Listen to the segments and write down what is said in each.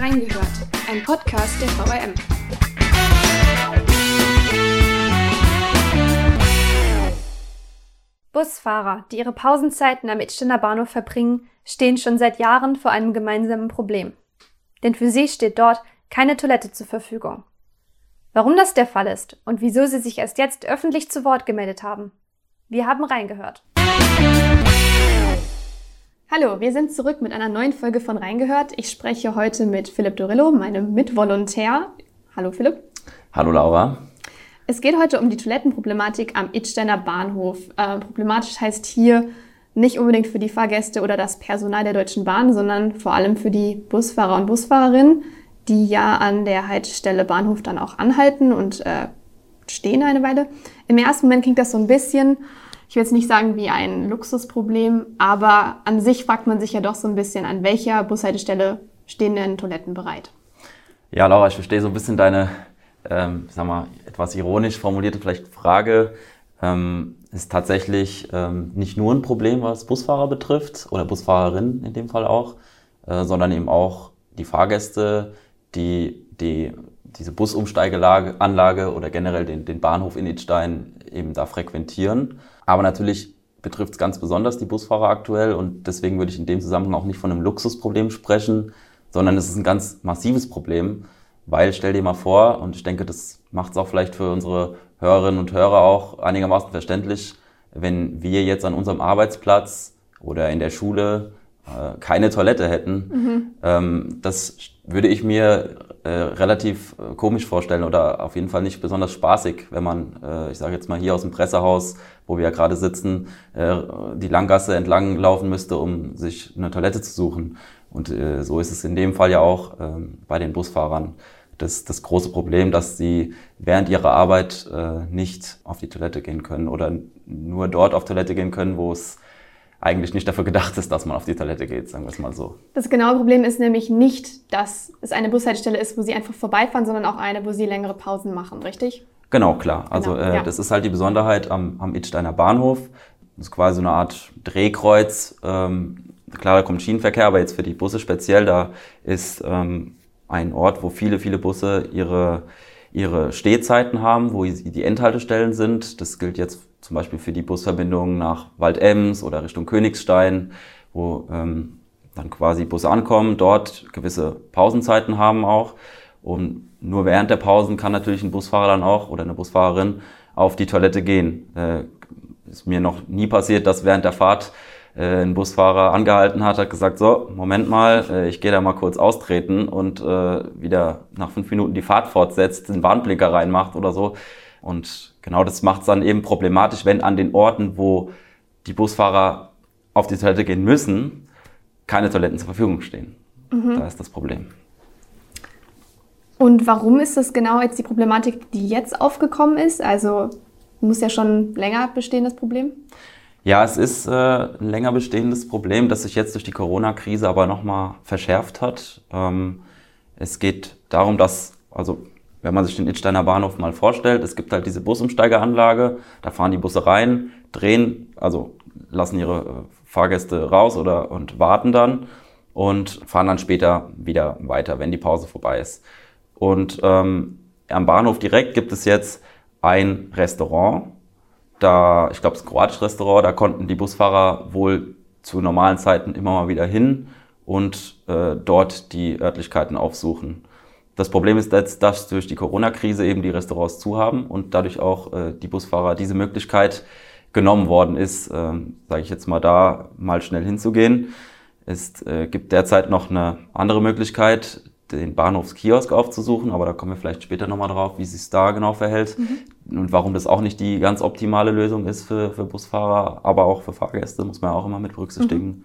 Reingehört, ein Podcast der VRM. Busfahrer, die ihre Pausenzeiten am Itsteiner Bahnhof verbringen, stehen schon seit Jahren vor einem gemeinsamen Problem. Denn für sie steht dort keine Toilette zur Verfügung. Warum das der Fall ist und wieso sie sich erst jetzt öffentlich zu Wort gemeldet haben. Wir haben reingehört. Hallo, wir sind zurück mit einer neuen Folge von Reingehört. Ich spreche heute mit Philipp Dorillo, meinem Mitvolontär. Hallo Philipp. Hallo Laura. Es geht heute um die Toilettenproblematik am Idsteiner Bahnhof. Äh, problematisch heißt hier nicht unbedingt für die Fahrgäste oder das Personal der Deutschen Bahn, sondern vor allem für die Busfahrer und Busfahrerinnen, die ja an der Haltestelle Bahnhof dann auch anhalten und äh, stehen eine Weile. Im ersten Moment klingt das so ein bisschen ich will jetzt nicht sagen wie ein Luxusproblem, aber an sich fragt man sich ja doch so ein bisschen, an welcher Bushaltestelle stehen denn Toiletten bereit? Ja, Laura, ich verstehe so ein bisschen deine, ähm, sag mal, etwas ironisch formulierte vielleicht Frage. Ähm, ist tatsächlich ähm, nicht nur ein Problem, was Busfahrer betrifft oder Busfahrerinnen in dem Fall auch, äh, sondern eben auch die Fahrgäste, die, die diese Busumsteigeanlage oder generell den, den Bahnhof in Idstein eben da frequentieren. Aber natürlich betrifft es ganz besonders die Busfahrer aktuell und deswegen würde ich in dem Zusammenhang auch nicht von einem Luxusproblem sprechen, sondern es ist ein ganz massives Problem, weil stell dir mal vor, und ich denke, das macht es auch vielleicht für unsere Hörerinnen und Hörer auch einigermaßen verständlich, wenn wir jetzt an unserem Arbeitsplatz oder in der Schule äh, keine Toilette hätten. Mhm. Ähm, das würde ich mir äh, relativ äh, komisch vorstellen oder auf jeden Fall nicht besonders spaßig, wenn man, äh, ich sage jetzt mal hier aus dem Pressehaus, wo wir ja gerade sitzen, äh, die Langgasse entlang laufen müsste, um sich eine Toilette zu suchen. Und äh, so ist es in dem Fall ja auch ähm, bei den Busfahrern. Das, das große Problem, dass sie während ihrer Arbeit äh, nicht auf die Toilette gehen können oder nur dort auf Toilette gehen können, wo es eigentlich nicht dafür gedacht ist, dass man auf die Toilette geht, sagen wir es mal so. Das genaue Problem ist nämlich nicht, dass es eine Bushaltestelle ist, wo sie einfach vorbeifahren, sondern auch eine, wo sie längere Pausen machen, richtig? Genau, klar. Also genau, äh, ja. das ist halt die Besonderheit am, am Idsteiner Bahnhof. Das ist quasi so eine Art Drehkreuz. Ähm, klar, da kommt Schienenverkehr, aber jetzt für die Busse speziell, da ist ähm, ein Ort, wo viele, viele Busse ihre, ihre Stehzeiten haben, wo die Endhaltestellen sind. Das gilt jetzt zum Beispiel für die Busverbindungen nach Waldems oder Richtung Königstein, wo ähm, dann quasi Busse ankommen, dort gewisse Pausenzeiten haben auch. Und nur während der Pausen kann natürlich ein Busfahrer dann auch oder eine Busfahrerin auf die Toilette gehen. Äh, ist mir noch nie passiert, dass während der Fahrt äh, ein Busfahrer angehalten hat, hat gesagt, so, Moment mal, äh, ich gehe da mal kurz austreten und äh, wieder nach fünf Minuten die Fahrt fortsetzt, den Warnblinker reinmacht oder so. Und genau das macht es dann eben problematisch, wenn an den Orten, wo die Busfahrer auf die Toilette gehen müssen, keine Toiletten zur Verfügung stehen. Mhm. Da ist das Problem. Und warum ist das genau jetzt die Problematik, die jetzt aufgekommen ist? Also muss ja schon länger bestehen, das Problem? Ja, es ist äh, ein länger bestehendes Problem, das sich jetzt durch die Corona-Krise aber nochmal verschärft hat. Ähm, es geht darum, dass, also wenn man sich den Itsteiner Bahnhof mal vorstellt, es gibt halt diese Busumsteigeranlage, da fahren die Busse rein, drehen, also lassen ihre äh, Fahrgäste raus oder und warten dann und fahren dann später wieder weiter, wenn die Pause vorbei ist. Und ähm, am Bahnhof direkt gibt es jetzt ein Restaurant, da, ich glaube, es ist ein kroatisches Restaurant, da konnten die Busfahrer wohl zu normalen Zeiten immer mal wieder hin und äh, dort die Örtlichkeiten aufsuchen. Das Problem ist jetzt, dass durch die Corona-Krise eben die Restaurants zu haben und dadurch auch äh, die Busfahrer diese Möglichkeit genommen worden ist, äh, sage ich jetzt mal da, mal schnell hinzugehen. Es äh, gibt derzeit noch eine andere Möglichkeit, den Bahnhofskiosk aufzusuchen, aber da kommen wir vielleicht später nochmal drauf, wie sich da genau verhält mhm. und warum das auch nicht die ganz optimale Lösung ist für, für Busfahrer, aber auch für Fahrgäste, muss man ja auch immer mit berücksichtigen. Mhm.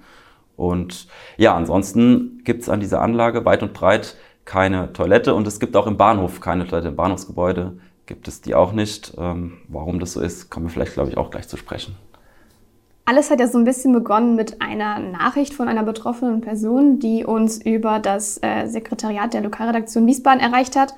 Und ja, ansonsten gibt es an dieser Anlage weit und breit keine Toilette und es gibt auch im Bahnhof keine Toilette. Im Bahnhofsgebäude gibt es die auch nicht. Ähm, warum das so ist, kommen wir vielleicht, glaube ich, auch gleich zu sprechen. Alles hat ja so ein bisschen begonnen mit einer Nachricht von einer betroffenen Person, die uns über das äh, Sekretariat der Lokalredaktion Wiesbaden erreicht hat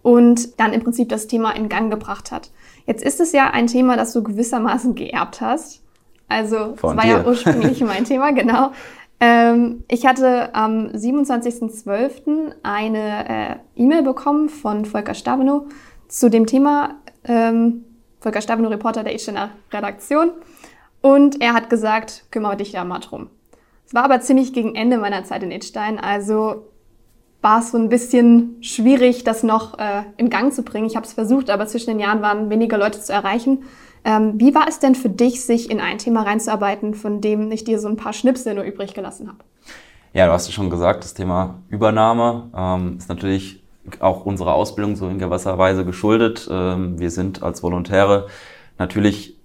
und dann im Prinzip das Thema in Gang gebracht hat. Jetzt ist es ja ein Thema, das du gewissermaßen geerbt hast. Also, es war dir. ja ursprünglich mein Thema, genau. Ähm, ich hatte am 27.12. eine äh, E-Mail bekommen von Volker Stabenow zu dem Thema. Ähm, Volker Stabenow, Reporter der Istener Redaktion. Und er hat gesagt, kümmere dich da mal drum. Es war aber ziemlich gegen Ende meiner Zeit in Idstein, also war es so ein bisschen schwierig, das noch äh, in Gang zu bringen. Ich habe es versucht, aber zwischen den Jahren waren weniger Leute zu erreichen. Ähm, wie war es denn für dich, sich in ein Thema reinzuarbeiten, von dem ich dir so ein paar Schnipsel nur übrig gelassen habe? Ja, du hast ja schon gesagt, das Thema Übernahme ähm, ist natürlich auch unserer Ausbildung so in gewisser Weise geschuldet. Ähm, wir sind als Volontäre natürlich,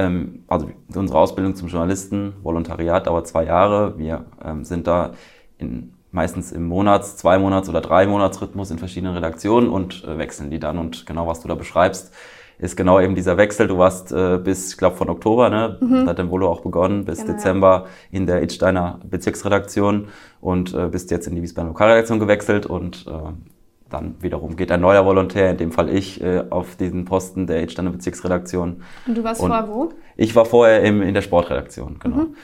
ähm, also unsere Ausbildung zum Journalisten, Volontariat dauert zwei Jahre. Wir ähm, sind da in meistens im Monats-, zwei Monats- oder drei Monatsrhythmus in verschiedenen Redaktionen und äh, wechseln die dann. Und genau was du da beschreibst, ist genau eben dieser Wechsel. Du warst äh, bis, ich glaube, von Oktober, ne, mhm. hat dein Volo auch begonnen, bis genau, Dezember in der Itsteiner Bezirksredaktion und äh, bist jetzt in die Wiesbadener Lokalredaktion gewechselt und äh, dann wiederum geht ein neuer Volontär, in dem Fall ich, äh, auf diesen Posten der Itsteiner Bezirksredaktion. Und du warst und vorher wo? Ich war vorher im, in der Sportredaktion, genau. Mhm.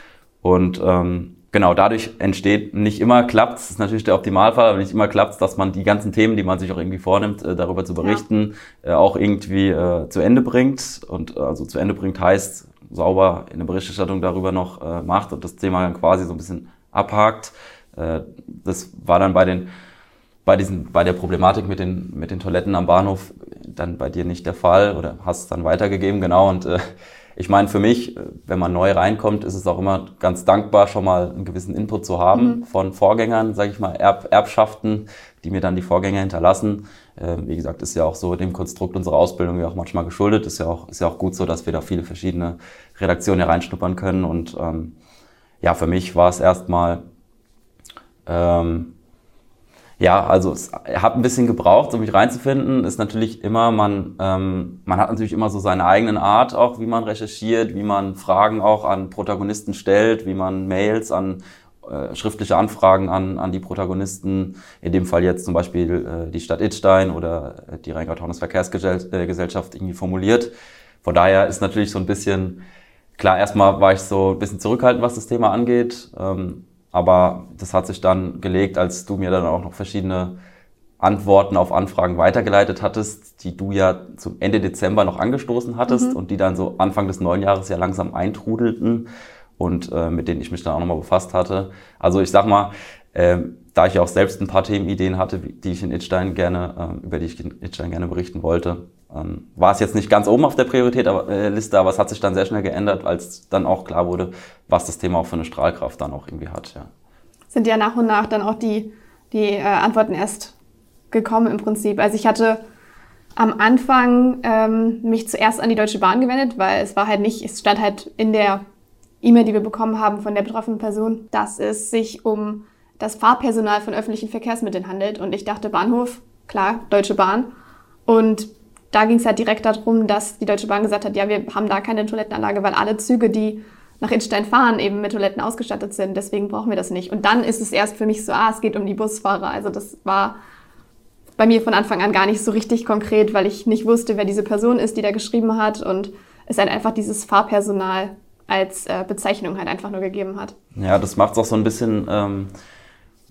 Und ähm, genau, dadurch entsteht, nicht immer klappt es, ist natürlich der Optimalfall, aber nicht immer klappt es, dass man die ganzen Themen, die man sich auch irgendwie vornimmt, äh, darüber zu berichten, ja. äh, auch irgendwie äh, zu Ende bringt. Und äh, also zu Ende bringt heißt, sauber eine Berichterstattung darüber noch äh, macht und das Thema dann quasi so ein bisschen abhakt. Das war dann bei den bei diesen, bei der Problematik mit den, mit den Toiletten am Bahnhof dann bei dir nicht der Fall oder hast dann weitergegeben, genau. Und äh, ich meine, für mich, wenn man neu reinkommt, ist es auch immer ganz dankbar, schon mal einen gewissen Input zu haben mhm. von Vorgängern, sage ich mal, Erb Erbschaften, die mir dann die Vorgänger hinterlassen. Äh, wie gesagt, ist ja auch so dem Konstrukt unserer Ausbildung ja auch manchmal geschuldet. Ist ja auch, ist ja auch gut so, dass wir da viele verschiedene Redaktionen hereinschnuppern können. Und ähm, ja, für mich war es erstmal ähm, ja, also es hat ein bisschen gebraucht, um mich reinzufinden. Ist natürlich immer, man, ähm, man hat natürlich immer so seine eigenen Art, auch wie man recherchiert, wie man Fragen auch an Protagonisten stellt, wie man Mails an äh, schriftliche Anfragen an, an die Protagonisten, in dem Fall jetzt zum Beispiel äh, die Stadt Itstein oder die Rheingau-Taunus Verkehrsgesellschaft irgendwie formuliert. Von daher ist natürlich so ein bisschen, klar, erstmal war ich so ein bisschen zurückhaltend, was das Thema angeht. Ähm, aber das hat sich dann gelegt, als du mir dann auch noch verschiedene Antworten auf Anfragen weitergeleitet hattest, die du ja zum Ende Dezember noch angestoßen hattest mhm. und die dann so Anfang des neuen Jahres ja langsam eintrudelten und äh, mit denen ich mich dann auch nochmal befasst hatte. Also ich sag mal, äh, da ich ja auch selbst ein paar Themenideen hatte, die ich in Itstein gerne, äh, über die ich in Itstein gerne berichten wollte, ähm, war es jetzt nicht ganz oben auf der Prioritätliste, aber, äh, aber es hat sich dann sehr schnell geändert, als dann auch klar wurde, was das Thema auch für eine Strahlkraft dann auch irgendwie hat. Ja. Sind ja nach und nach dann auch die, die äh, Antworten erst gekommen im Prinzip. Also ich hatte am Anfang ähm, mich zuerst an die Deutsche Bahn gewendet, weil es war halt nicht, es stand halt in der E-Mail, die wir bekommen haben von der betroffenen Person, dass es sich um das Fahrpersonal von öffentlichen Verkehrsmitteln handelt. Und ich dachte, Bahnhof, klar, Deutsche Bahn. Und da ging es halt direkt darum, dass die Deutsche Bahn gesagt hat, ja, wir haben da keine Toilettenanlage, weil alle Züge, die nach Innstein fahren, eben mit Toiletten ausgestattet sind. Deswegen brauchen wir das nicht. Und dann ist es erst für mich so, ah, es geht um die Busfahrer. Also das war bei mir von Anfang an gar nicht so richtig konkret, weil ich nicht wusste, wer diese Person ist, die da geschrieben hat und es halt einfach dieses Fahrpersonal als äh, Bezeichnung halt einfach nur gegeben hat. Ja, das macht es auch so ein bisschen ähm,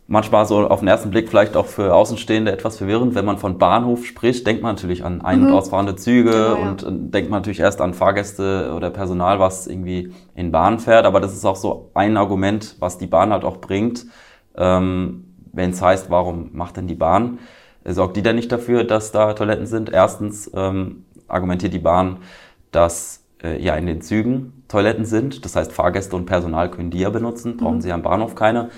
manchmal so auf den ersten Blick vielleicht auch für Außenstehende etwas verwirrend. Wenn man von Bahnhof spricht, denkt man natürlich an ein- und mhm. ausfahrende Züge genau, ja. und äh, denkt man natürlich erst an Fahrgäste oder Personal, was irgendwie in Bahn fährt. Aber das ist auch so ein Argument, was die Bahn halt auch bringt. Ähm, Wenn es heißt, warum macht denn die Bahn? Sorgt die denn nicht dafür, dass da Toiletten sind? Erstens ähm, argumentiert die Bahn, dass äh, ja in den Zügen Toiletten sind. Das heißt, Fahrgäste und Personal können die ja benutzen, brauchen mhm. sie am Bahnhof keine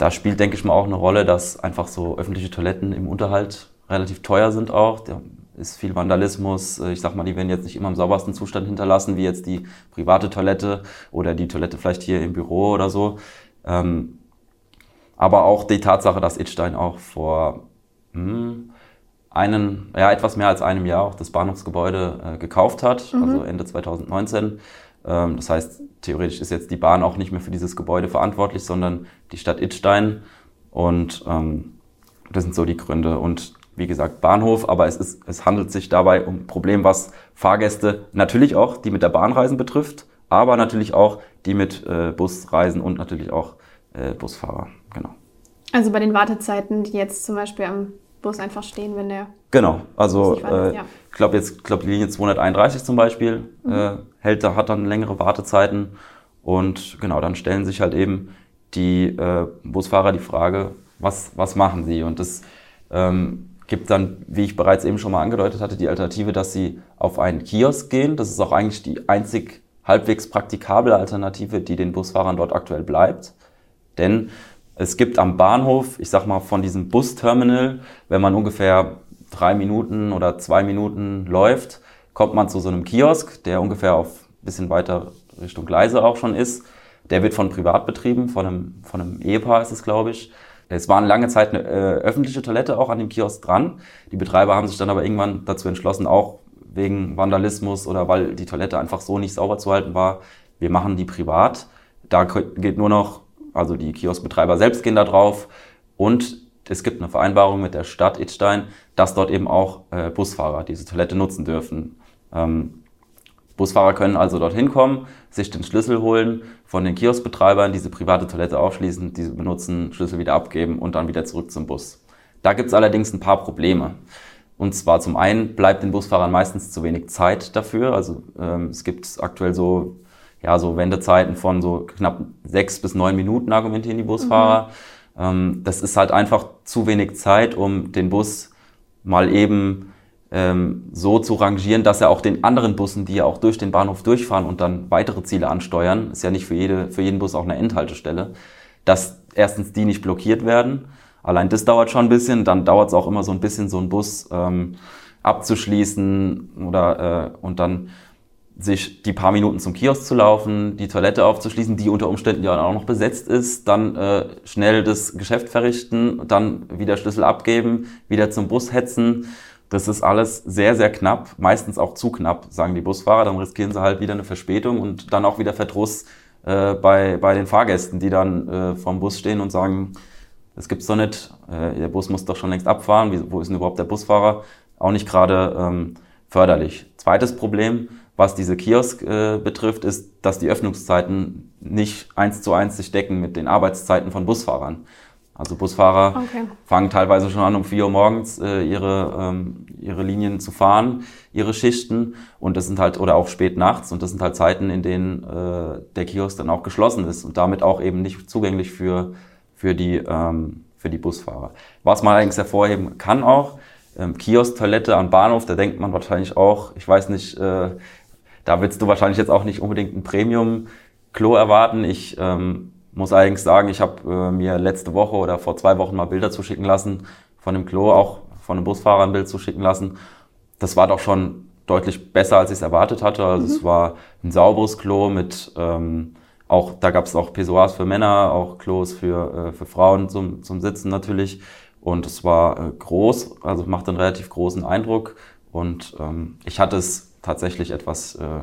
da spielt, denke ich mal, auch eine Rolle, dass einfach so öffentliche Toiletten im Unterhalt relativ teuer sind auch. Da ist viel Vandalismus. Ich sag mal, die werden jetzt nicht immer im saubersten Zustand hinterlassen, wie jetzt die private Toilette oder die Toilette vielleicht hier im Büro oder so. Ähm, aber auch die Tatsache, dass Itstein auch vor hm, einen, ja, etwas mehr als einem Jahr auch das Bahnhofsgebäude äh, gekauft hat, mhm. also Ende 2019. Ähm, das heißt, theoretisch ist jetzt die Bahn auch nicht mehr für dieses Gebäude verantwortlich, sondern die Stadt Itstein. Und ähm, das sind so die Gründe. Und wie gesagt, Bahnhof, aber es, ist, es handelt sich dabei um ein Problem, was Fahrgäste natürlich auch, die mit der Bahn reisen, betrifft, aber natürlich auch die mit äh, Bus reisen und natürlich auch äh, Busfahrer. Genau. Also bei den Wartezeiten, die jetzt zum Beispiel am Bus einfach stehen, wenn der. Genau, also äh, ja. ich glaube jetzt, glaube die Linie 231 zum Beispiel mhm. äh, hält, da hat dann längere Wartezeiten und genau, dann stellen sich halt eben die äh, Busfahrer die Frage, was, was machen sie? Und das ähm, gibt dann, wie ich bereits eben schon mal angedeutet hatte, die Alternative, dass sie auf einen Kiosk gehen. Das ist auch eigentlich die einzig halbwegs praktikable Alternative, die den Busfahrern dort aktuell bleibt. Denn es gibt am Bahnhof, ich sag mal von diesem Busterminal, wenn man ungefähr drei Minuten oder zwei Minuten läuft, kommt man zu so einem Kiosk, der ungefähr auf ein bisschen weiter Richtung Gleise auch schon ist. Der wird von privat betrieben, von einem, von einem Ehepaar ist es, glaube ich. Es war eine lange Zeit eine äh, öffentliche Toilette auch an dem Kiosk dran. Die Betreiber haben sich dann aber irgendwann dazu entschlossen, auch wegen Vandalismus oder weil die Toilette einfach so nicht sauber zu halten war, wir machen die privat. Da geht nur noch, also die Kioskbetreiber selbst gehen da drauf und es gibt eine Vereinbarung mit der Stadt Idstein, dass dort eben auch äh, Busfahrer diese Toilette nutzen dürfen. Ähm, Busfahrer können also dorthin kommen, sich den Schlüssel holen, von den Kioskbetreibern diese private Toilette aufschließen, diese benutzen, Schlüssel wieder abgeben und dann wieder zurück zum Bus. Da gibt es allerdings ein paar Probleme. Und zwar zum einen bleibt den Busfahrern meistens zu wenig Zeit dafür. Also ähm, es gibt aktuell so, ja, so Wendezeiten von so knapp sechs bis neun Minuten, argumentieren die Busfahrer. Mhm. Ähm, das ist halt einfach zu wenig Zeit, um den Bus mal eben ähm, so zu rangieren, dass er auch den anderen Bussen, die ja auch durch den Bahnhof durchfahren und dann weitere Ziele ansteuern, ist ja nicht für, jede, für jeden Bus auch eine Endhaltestelle, dass erstens die nicht blockiert werden. Allein das dauert schon ein bisschen, dann dauert es auch immer so ein bisschen, so einen Bus ähm, abzuschließen oder äh, und dann sich die paar Minuten zum Kiosk zu laufen, die Toilette aufzuschließen, die unter Umständen ja auch noch besetzt ist, dann äh, schnell das Geschäft verrichten, dann wieder Schlüssel abgeben, wieder zum Bus hetzen das ist alles sehr, sehr knapp, meistens auch zu knapp, sagen die Busfahrer. Dann riskieren sie halt wieder eine Verspätung und dann auch wieder Verdruss äh, bei, bei den Fahrgästen, die dann äh, vorm Bus stehen und sagen, das gibt's doch nicht, äh, der Bus muss doch schon längst abfahren, Wie, wo ist denn überhaupt der Busfahrer? Auch nicht gerade ähm, förderlich. Zweites Problem, was diese Kiosk äh, betrifft, ist, dass die Öffnungszeiten nicht eins zu eins sich decken mit den Arbeitszeiten von Busfahrern. Also Busfahrer okay. fangen teilweise schon an, um 4 Uhr morgens äh, ihre, ähm, ihre Linien zu fahren, ihre Schichten. Und das sind halt, oder auch spät nachts. Und das sind halt Zeiten, in denen äh, der Kiosk dann auch geschlossen ist und damit auch eben nicht zugänglich für, für, die, ähm, für die Busfahrer. Was man allerdings hervorheben kann auch, ähm, Kiosk-Toilette am Bahnhof, da denkt man wahrscheinlich auch, ich weiß nicht, äh, da willst du wahrscheinlich jetzt auch nicht unbedingt ein Premium-Klo erwarten. Ich ähm, muss allerdings sagen, ich habe äh, mir letzte Woche oder vor zwei Wochen mal Bilder zuschicken lassen von dem Klo, auch von einem Busfahrer ein Bild zuschicken lassen. Das war doch schon deutlich besser, als ich es erwartet hatte. Also mhm. es war ein sauberes Klo mit ähm, auch, da gab es auch Pissoirs für Männer, auch Klos für, äh, für Frauen zum, zum Sitzen natürlich. Und es war äh, groß, also machte einen relativ großen Eindruck. Und ähm, ich hatte es tatsächlich etwas äh,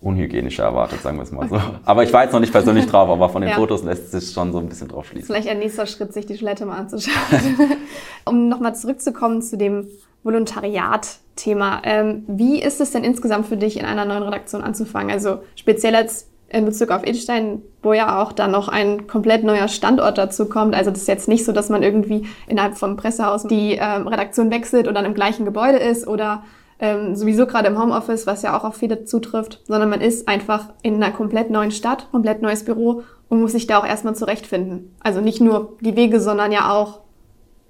unhygienischer erwartet, sagen wir es mal so. Aber ich war jetzt noch nicht persönlich drauf, aber von den ja. Fotos lässt sich schon so ein bisschen drauf schließen. Vielleicht ein nächster Schritt, sich die Toilette mal anzuschauen. um nochmal zurückzukommen zu dem Volontariat-Thema. Ähm, wie ist es denn insgesamt für dich, in einer neuen Redaktion anzufangen? Also speziell als in Bezug auf Edstein, wo ja auch dann noch ein komplett neuer Standort dazu kommt. Also das ist jetzt nicht so, dass man irgendwie innerhalb vom Pressehaus die ähm, Redaktion wechselt und dann im gleichen Gebäude ist oder ähm, sowieso gerade im Homeoffice, was ja auch auf viele zutrifft, sondern man ist einfach in einer komplett neuen Stadt, komplett neues Büro und muss sich da auch erstmal zurechtfinden. Also nicht nur die Wege, sondern ja auch,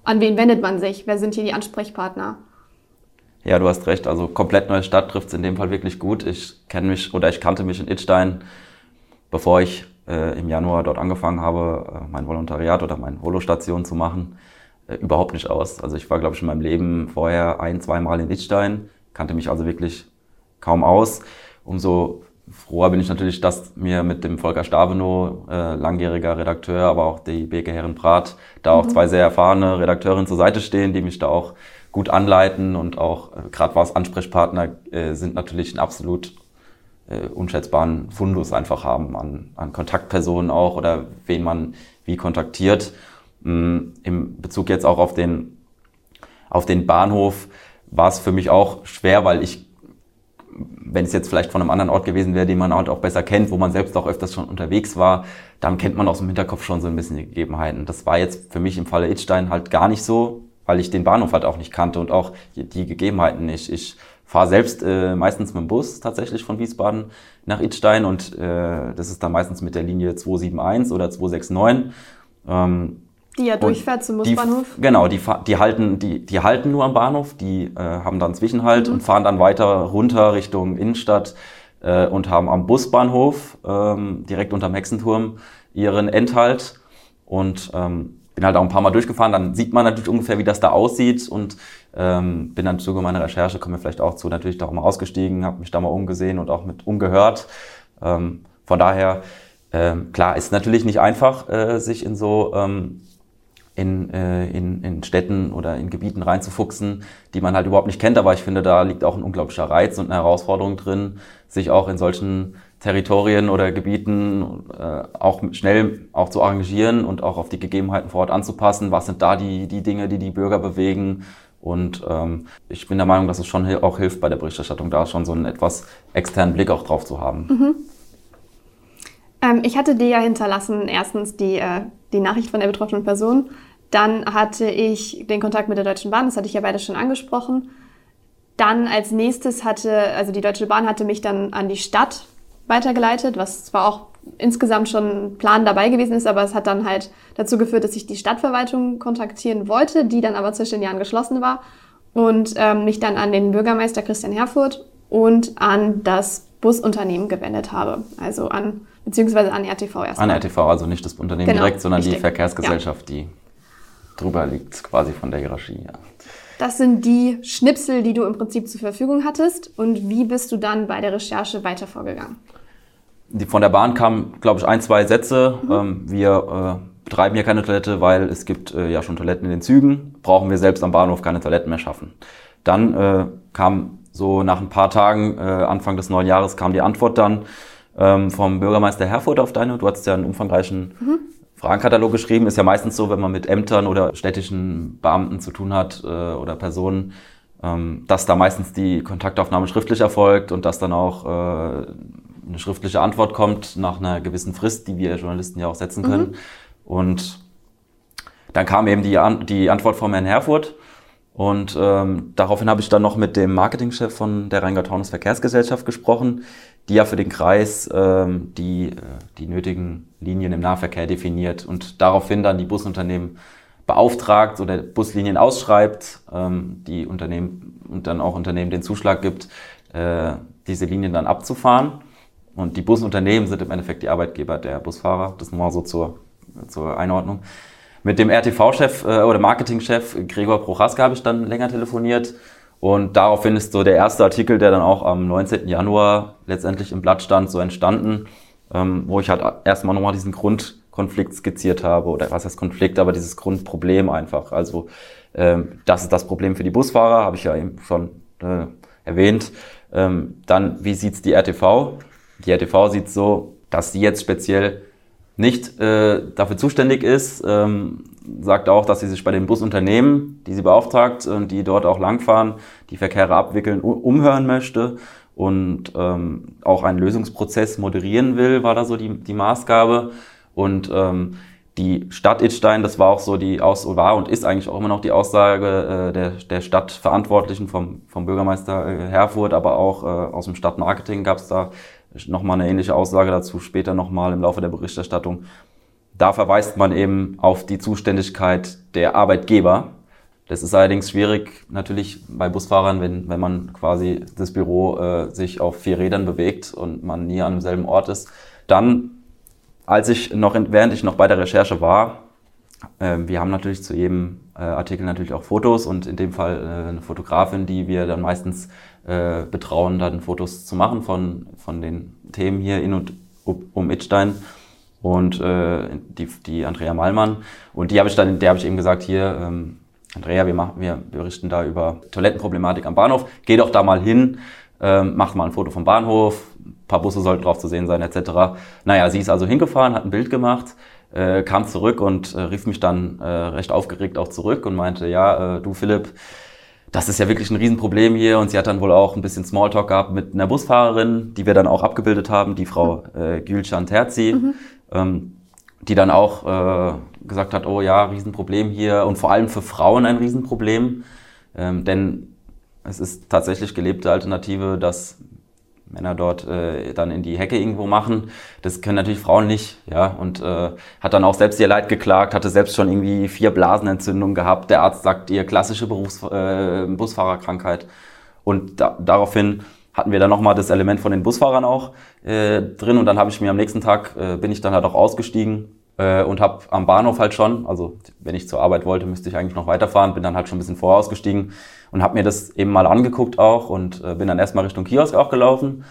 an wen wendet man sich? Wer sind hier die Ansprechpartner? Ja, du hast recht. Also komplett neue Stadt trifft es in dem Fall wirklich gut. Ich kenne mich oder ich kannte mich in Itstein, bevor ich äh, im Januar dort angefangen habe, äh, mein Volontariat oder meine Holostation zu machen, äh, überhaupt nicht aus. Also ich war, glaube ich, in meinem Leben vorher ein, zweimal in Itstein kannte mich also wirklich kaum aus. Umso froher bin ich natürlich, dass mir mit dem Volker Stabenow, äh, langjähriger Redakteur, aber auch die Beke Herren-Prat, da auch mhm. zwei sehr erfahrene Redakteurinnen zur Seite stehen, die mich da auch gut anleiten und auch äh, gerade was Ansprechpartner äh, sind natürlich einen absolut äh, unschätzbaren Fundus einfach haben an, an Kontaktpersonen auch oder wen man wie kontaktiert. Ähm, Im Bezug jetzt auch auf den, auf den Bahnhof war es für mich auch schwer, weil ich, wenn es jetzt vielleicht von einem anderen Ort gewesen wäre, den man halt auch besser kennt, wo man selbst auch öfters schon unterwegs war, dann kennt man aus dem Hinterkopf schon so ein bisschen die Gegebenheiten. Das war jetzt für mich im Falle Itstein halt gar nicht so, weil ich den Bahnhof halt auch nicht kannte und auch die Gegebenheiten nicht. Ich fahre selbst äh, meistens mit dem Bus tatsächlich von Wiesbaden nach Idstein und äh, das ist dann meistens mit der Linie 271 oder 269. Ähm, die ja durchfährt zum Busbahnhof? Die, genau, die, die, halten, die, die halten nur am Bahnhof, die äh, haben dann Zwischenhalt mhm. und fahren dann weiter runter Richtung Innenstadt äh, und haben am Busbahnhof ähm, direkt unterm Hexenturm ihren Endhalt. Und ähm, bin halt auch ein paar Mal durchgefahren, dann sieht man natürlich ungefähr, wie das da aussieht und ähm, bin dann im Zuge meiner Recherche, kommen wir vielleicht auch zu, natürlich da auch mal ausgestiegen, habe mich da mal umgesehen und auch mit umgehört. Ähm, von daher, ähm, klar, ist natürlich nicht einfach, äh, sich in so ähm, in, äh, in, in Städten oder in Gebieten reinzufuchsen, die man halt überhaupt nicht kennt. Aber ich finde, da liegt auch ein unglaublicher Reiz und eine Herausforderung drin, sich auch in solchen Territorien oder Gebieten äh, auch schnell auch zu arrangieren und auch auf die Gegebenheiten vor Ort anzupassen. Was sind da die, die Dinge, die die Bürger bewegen? Und ähm, ich bin der Meinung, dass es schon auch hilft bei der Berichterstattung, da schon so einen etwas externen Blick auch drauf zu haben. Mhm. Ähm, ich hatte dir ja hinterlassen, erstens die, äh, die Nachricht von der betroffenen Person. Dann hatte ich den Kontakt mit der Deutschen Bahn, das hatte ich ja beide schon angesprochen. Dann als nächstes hatte, also die Deutsche Bahn hatte mich dann an die Stadt weitergeleitet, was zwar auch insgesamt schon ein Plan dabei gewesen ist, aber es hat dann halt dazu geführt, dass ich die Stadtverwaltung kontaktieren wollte, die dann aber zwischen den Jahren geschlossen war und ähm, mich dann an den Bürgermeister Christian Herfurth und an das Busunternehmen gewendet habe, also an beziehungsweise an RTV erstmal. An RTV, also nicht das Unternehmen genau, direkt, sondern richtig. die Verkehrsgesellschaft, ja. die drüber liegt, quasi von der Hierarchie. Ja. Das sind die Schnipsel, die du im Prinzip zur Verfügung hattest. Und wie bist du dann bei der Recherche weiter vorgegangen? Die, von der Bahn kamen, glaube ich, ein, zwei Sätze. Mhm. Ähm, wir äh, betreiben hier keine Toilette, weil es gibt äh, ja schon Toiletten in den Zügen. Brauchen wir selbst am Bahnhof keine Toiletten mehr schaffen. Dann äh, kam so nach ein paar Tagen, äh, Anfang des neuen Jahres, kam die Antwort dann ähm, vom Bürgermeister Herfurth auf deine. Du hattest ja einen umfangreichen mhm. Fragenkatalog geschrieben. Ist ja meistens so, wenn man mit Ämtern oder städtischen Beamten zu tun hat äh, oder Personen, ähm, dass da meistens die Kontaktaufnahme schriftlich erfolgt und dass dann auch äh, eine schriftliche Antwort kommt nach einer gewissen Frist, die wir Journalisten ja auch setzen können. Mhm. Und dann kam eben die, An die Antwort von Herrn Herfurth. Und ähm, daraufhin habe ich dann noch mit dem Marketingchef von der Rheingau-Taunus Verkehrsgesellschaft gesprochen, die ja für den Kreis ähm, die, äh, die nötigen Linien im Nahverkehr definiert und daraufhin dann die Busunternehmen beauftragt oder Buslinien ausschreibt, ähm, die Unternehmen und dann auch Unternehmen den Zuschlag gibt, äh, diese Linien dann abzufahren. Und die Busunternehmen sind im Endeffekt die Arbeitgeber der Busfahrer. Das nochmal so zur, zur Einordnung. Mit dem RTV-Chef äh, oder Marketingchef Gregor Prochaska habe ich dann länger telefoniert und daraufhin ist so der erste Artikel, der dann auch am 19. Januar letztendlich im Blatt stand, so entstanden, ähm, wo ich halt erstmal nochmal diesen Grundkonflikt skizziert habe, oder was heißt Konflikt, aber dieses Grundproblem einfach. Also ähm, das ist das Problem für die Busfahrer, habe ich ja eben schon äh, erwähnt. Ähm, dann, wie sieht's die RTV? Die RTV sieht so, dass sie jetzt speziell nicht äh, dafür zuständig ist, ähm, sagt auch, dass sie sich bei den Busunternehmen, die sie beauftragt und die dort auch langfahren, die Verkehre abwickeln, umhören möchte und ähm, auch einen Lösungsprozess moderieren will, war da so die, die Maßgabe. Und ähm, die Stadt Itstein, das war auch so die Aus war und ist eigentlich auch immer noch die Aussage äh, der, der Stadtverantwortlichen vom, vom Bürgermeister äh, Herfurth, aber auch äh, aus dem Stadtmarketing gab es da nochmal eine ähnliche Aussage dazu, später nochmal im Laufe der Berichterstattung. Da verweist man eben auf die Zuständigkeit der Arbeitgeber. Das ist allerdings schwierig natürlich bei Busfahrern, wenn, wenn man quasi das Büro äh, sich auf vier Rädern bewegt und man nie an demselben Ort ist. Dann, als ich noch, während ich noch bei der Recherche war, äh, wir haben natürlich zu jedem äh, Artikel natürlich auch Fotos und in dem Fall äh, eine Fotografin, die wir dann meistens äh, betrauen, dann Fotos zu machen von, von den Themen hier in und um Itstein und äh, die, die Andrea Malmann. Und die habe ich dann, der habe ich eben gesagt, hier, ähm, Andrea, wir, machen, wir berichten da über Toilettenproblematik am Bahnhof. Geh doch da mal hin, ähm, mach mal ein Foto vom Bahnhof, ein paar Busse sollten drauf zu sehen sein, etc. Naja, sie ist also hingefahren, hat ein Bild gemacht, äh, kam zurück und äh, rief mich dann äh, recht aufgeregt auch zurück und meinte, ja, äh, du Philipp, das ist ja wirklich ein Riesenproblem hier. Und sie hat dann wohl auch ein bisschen Smalltalk gehabt mit einer Busfahrerin, die wir dann auch abgebildet haben, die Frau äh, Gülcan Terzi. Mhm. Ähm, die dann auch äh, gesagt hat, oh ja, Riesenproblem hier und vor allem für Frauen ein Riesenproblem, ähm, denn es ist tatsächlich gelebte Alternative, dass Männer dort äh, dann in die Hecke irgendwo machen. Das können natürlich Frauen nicht, ja. Und äh, hat dann auch selbst ihr Leid geklagt, hatte selbst schon irgendwie vier Blasenentzündungen gehabt. Der Arzt sagt ihr klassische Berufs äh, Busfahrerkrankheit. Und da, daraufhin hatten wir dann nochmal das Element von den Busfahrern auch äh, drin. Und dann habe ich mir am nächsten Tag, äh, bin ich dann halt auch ausgestiegen äh, und habe am Bahnhof halt schon, also wenn ich zur Arbeit wollte, müsste ich eigentlich noch weiterfahren, bin dann halt schon ein bisschen vorher ausgestiegen und habe mir das eben mal angeguckt auch und äh, bin dann erstmal Richtung Kiosk auch gelaufen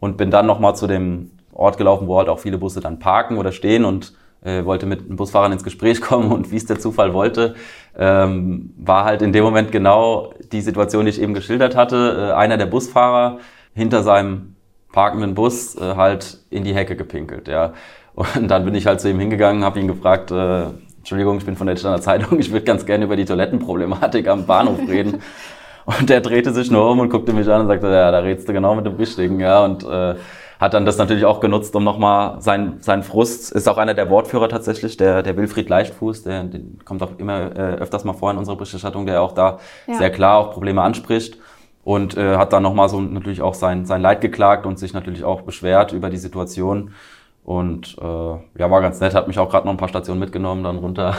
und bin dann nochmal zu dem Ort gelaufen, wo halt auch viele Busse dann parken oder stehen und äh, wollte mit einem Busfahrer ins Gespräch kommen und wie es der Zufall wollte, ähm, war halt in dem Moment genau die Situation, die ich eben geschildert hatte. Äh, einer der Busfahrer hinter seinem parkenden Bus äh, halt in die Hecke gepinkelt, ja. Und dann bin ich halt zu ihm hingegangen, habe ihn gefragt, äh, Entschuldigung, ich bin von der Standard Zeitung, ich würde ganz gerne über die Toilettenproblematik am Bahnhof reden. Und der drehte sich nur um und guckte mich an und sagte, ja, da redest du genau mit dem Richtigen, ja. Und äh, hat dann das natürlich auch genutzt, um nochmal sein, sein Frust, ist auch einer der Wortführer tatsächlich, der, der Wilfried Leichtfuß, der, der kommt auch immer äh, öfters mal vor in unserer Berichterstattung, der auch da ja. sehr klar auch Probleme anspricht und äh, hat dann nochmal so natürlich auch sein, sein Leid geklagt und sich natürlich auch beschwert über die Situation. Und äh, ja, war ganz nett, hat mich auch gerade noch ein paar Stationen mitgenommen, dann runter.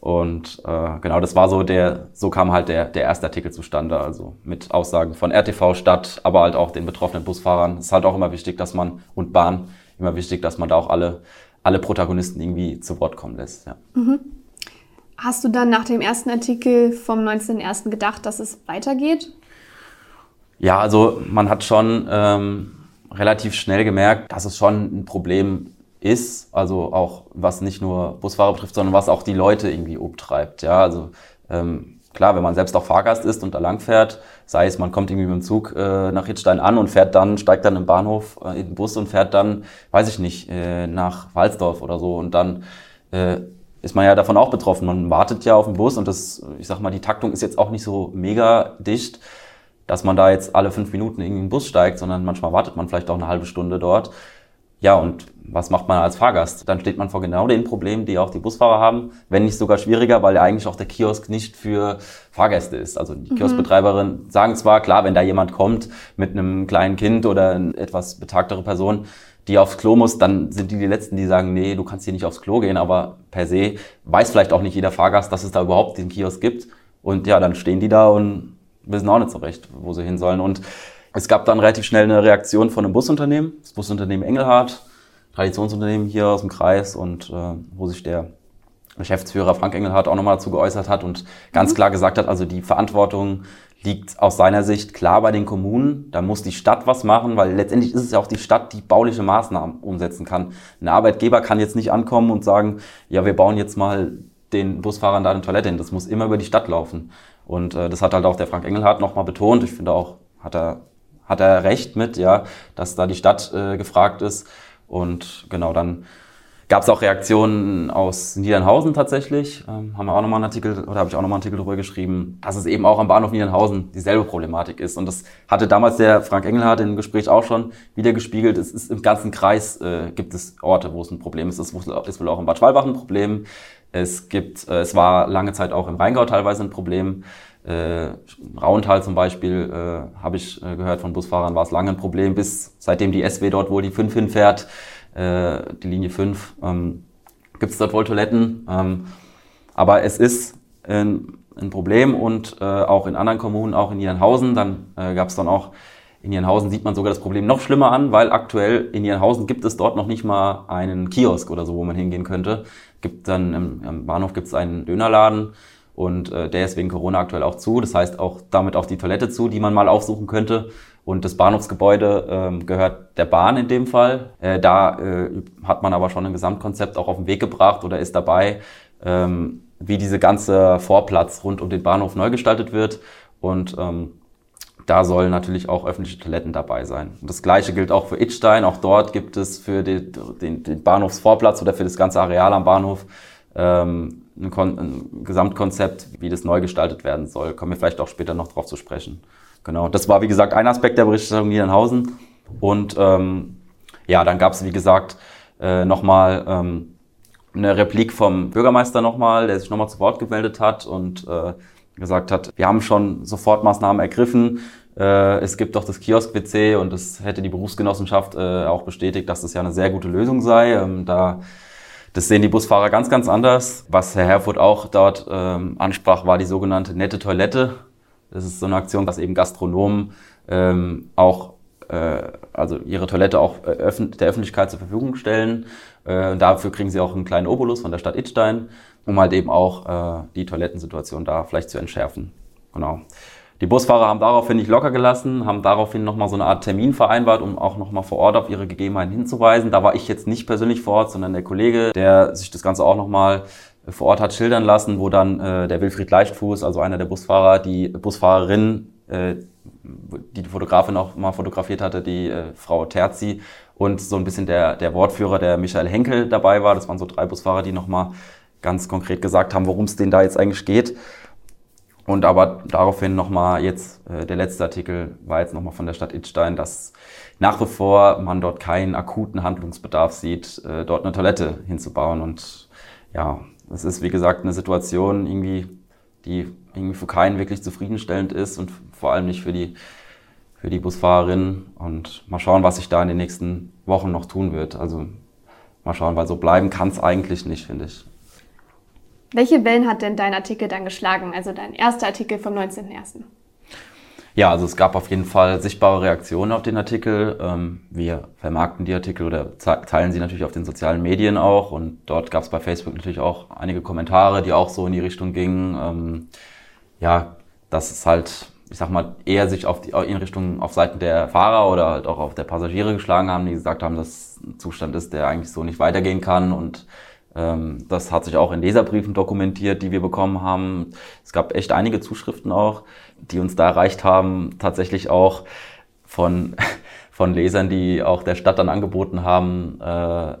Und äh, genau, das war so der, so kam halt der, der erste Artikel zustande, also mit Aussagen von RTV Stadt, aber halt auch den betroffenen Busfahrern. Es ist halt auch immer wichtig, dass man, und Bahn, immer wichtig, dass man da auch alle, alle Protagonisten irgendwie zu Wort kommen lässt. Ja. Mhm. Hast du dann nach dem ersten Artikel vom 19.01. gedacht, dass es weitergeht? Ja, also man hat schon ähm, relativ schnell gemerkt, dass es schon ein Problem ist, also auch was nicht nur Busfahrer betrifft, sondern was auch die Leute irgendwie umtreibt. Ja, also ähm, klar, wenn man selbst auch Fahrgast ist und da lang fährt, sei es, man kommt irgendwie mit dem Zug äh, nach Hittstein an und fährt dann, steigt dann im Bahnhof äh, in den Bus und fährt dann, weiß ich nicht, äh, nach Walsdorf oder so und dann äh, ist man ja davon auch betroffen. Man wartet ja auf den Bus und das, ich sag mal, die Taktung ist jetzt auch nicht so mega dicht dass man da jetzt alle fünf Minuten in den Bus steigt, sondern manchmal wartet man vielleicht auch eine halbe Stunde dort. Ja, und was macht man als Fahrgast? Dann steht man vor genau den Problemen, die auch die Busfahrer haben, wenn nicht sogar schwieriger, weil ja eigentlich auch der Kiosk nicht für Fahrgäste ist. Also die mhm. Kioskbetreiberin sagen zwar, klar, wenn da jemand kommt mit einem kleinen Kind oder eine etwas betagtere Person, die aufs Klo muss, dann sind die die Letzten, die sagen, nee, du kannst hier nicht aufs Klo gehen, aber per se weiß vielleicht auch nicht jeder Fahrgast, dass es da überhaupt den Kiosk gibt. Und ja, dann stehen die da und wissen auch nicht so recht, wo sie hin sollen. Und es gab dann relativ schnell eine Reaktion von einem Busunternehmen, das Busunternehmen Engelhardt, Traditionsunternehmen hier aus dem Kreis und äh, wo sich der Geschäftsführer Frank Engelhardt auch nochmal dazu geäußert hat und ganz mhm. klar gesagt hat, also die Verantwortung liegt aus seiner Sicht klar bei den Kommunen. Da muss die Stadt was machen, weil letztendlich ist es ja auch die Stadt, die bauliche Maßnahmen umsetzen kann. Ein Arbeitgeber kann jetzt nicht ankommen und sagen, ja, wir bauen jetzt mal den Busfahrern da eine Toilette hin. Das muss immer über die Stadt laufen. Und äh, das hat halt auch der Frank Engelhardt nochmal betont. Ich finde auch, hat er, hat er recht mit, ja, dass da die Stadt äh, gefragt ist. Und genau, dann gab es auch Reaktionen aus Niedernhausen tatsächlich. Ähm, haben wir auch nochmal einen Artikel, oder habe ich auch nochmal einen Artikel darüber geschrieben, dass es eben auch am Bahnhof Niedernhausen dieselbe Problematik ist. Und das hatte damals der Frank Engelhardt im Gespräch auch schon wieder gespiegelt. Es ist im ganzen Kreis äh, gibt es Orte, wo es ein Problem ist. Es ist wohl auch in Bad Schwalbach ein Problem. Es gibt, äh, es war lange Zeit auch im Rheingau teilweise ein Problem. Äh, Rauental zum Beispiel, äh, habe ich äh, gehört von Busfahrern, war es lange ein Problem, bis seitdem die SW dort wohl die 5 hinfährt, äh, die Linie 5, ähm, gibt es dort wohl Toiletten. Ähm, aber es ist ein, ein Problem und äh, auch in anderen Kommunen, auch in Niedernhausen, dann äh, gab es dann auch in Nienhausen sieht man sogar das Problem noch schlimmer an, weil aktuell in Nienhausen gibt es dort noch nicht mal einen Kiosk oder so, wo man hingehen könnte. Gibt dann im, im Bahnhof gibt es einen Dönerladen und äh, der ist wegen Corona aktuell auch zu. Das heißt auch damit auch die Toilette zu, die man mal aufsuchen könnte. Und das Bahnhofsgebäude ähm, gehört der Bahn in dem Fall. Äh, da äh, hat man aber schon ein Gesamtkonzept auch auf den Weg gebracht oder ist dabei, ähm, wie diese ganze Vorplatz rund um den Bahnhof neu gestaltet wird. Und ähm, da sollen natürlich auch öffentliche Toiletten dabei sein. Und das gleiche gilt auch für Itstein. Auch dort gibt es für den, den, den Bahnhofsvorplatz oder für das ganze Areal am Bahnhof ähm, ein, ein, Gesamtkonzept, wie das neu gestaltet werden soll. Kommen wir vielleicht auch später noch drauf zu sprechen. Genau, das war wie gesagt ein Aspekt der Berichterstattung Niedernhausen. Und ähm, ja, dann gab es wie gesagt äh, nochmal ähm, eine Replik vom Bürgermeister nochmal, der sich nochmal zu Wort gemeldet hat und äh, gesagt hat, wir haben schon Sofortmaßnahmen ergriffen. Äh, es gibt doch das Kiosk-WC und das hätte die Berufsgenossenschaft äh, auch bestätigt, dass das ja eine sehr gute Lösung sei. Ähm, da das sehen die Busfahrer ganz, ganz anders. Was Herr Herfurth auch dort ähm, ansprach, war die sogenannte nette Toilette. Das ist so eine Aktion, dass eben Gastronomen ähm, auch äh, also ihre Toilette auch äh, der Öffentlichkeit zur Verfügung stellen. Äh, dafür kriegen sie auch einen kleinen Obolus von der Stadt Idstein, um halt eben auch äh, die Toilettensituation da vielleicht zu entschärfen. Genau. Die Busfahrer haben daraufhin nicht locker gelassen, haben daraufhin nochmal so eine Art Termin vereinbart, um auch nochmal vor Ort auf ihre Gegebenheiten hinzuweisen. Da war ich jetzt nicht persönlich vor Ort, sondern der Kollege, der sich das Ganze auch nochmal vor Ort hat schildern lassen, wo dann äh, der Wilfried Leichtfuß, also einer der Busfahrer, die Busfahrerin, äh, die die Fotografin auch mal fotografiert hatte, die äh, Frau Terzi und so ein bisschen der, der Wortführer, der Michael Henkel dabei war. Das waren so drei Busfahrer, die nochmal ganz konkret gesagt haben, worum es denen da jetzt eigentlich geht. Und aber daraufhin nochmal jetzt, äh, der letzte Artikel war jetzt nochmal von der Stadt Idstein, dass nach wie vor man dort keinen akuten Handlungsbedarf sieht, äh, dort eine Toilette hinzubauen. Und ja, es ist wie gesagt eine Situation irgendwie, die irgendwie für keinen wirklich zufriedenstellend ist und vor allem nicht für die, für die Busfahrerin. Und mal schauen, was sich da in den nächsten Wochen noch tun wird. Also mal schauen, weil so bleiben kann es eigentlich nicht, finde ich. Welche Wellen hat denn dein Artikel dann geschlagen, also dein erster Artikel vom 19.01.? Ja, also es gab auf jeden Fall sichtbare Reaktionen auf den Artikel. Ähm, wir vermarkten die Artikel oder teilen sie natürlich auf den sozialen Medien auch. Und dort gab es bei Facebook natürlich auch einige Kommentare, die auch so in die Richtung gingen. Ähm, ja, dass es halt, ich sag mal, eher sich auf die, in Richtung auf Seiten der Fahrer oder halt auch auf der Passagiere geschlagen haben, die gesagt haben, dass ein Zustand ist, der eigentlich so nicht weitergehen kann und ähm, das hat sich auch in Leserbriefen dokumentiert, die wir bekommen haben. Es gab echt einige Zuschriften auch, die uns da erreicht haben, tatsächlich auch von, von Lesern, die auch der Stadt dann angeboten haben, äh,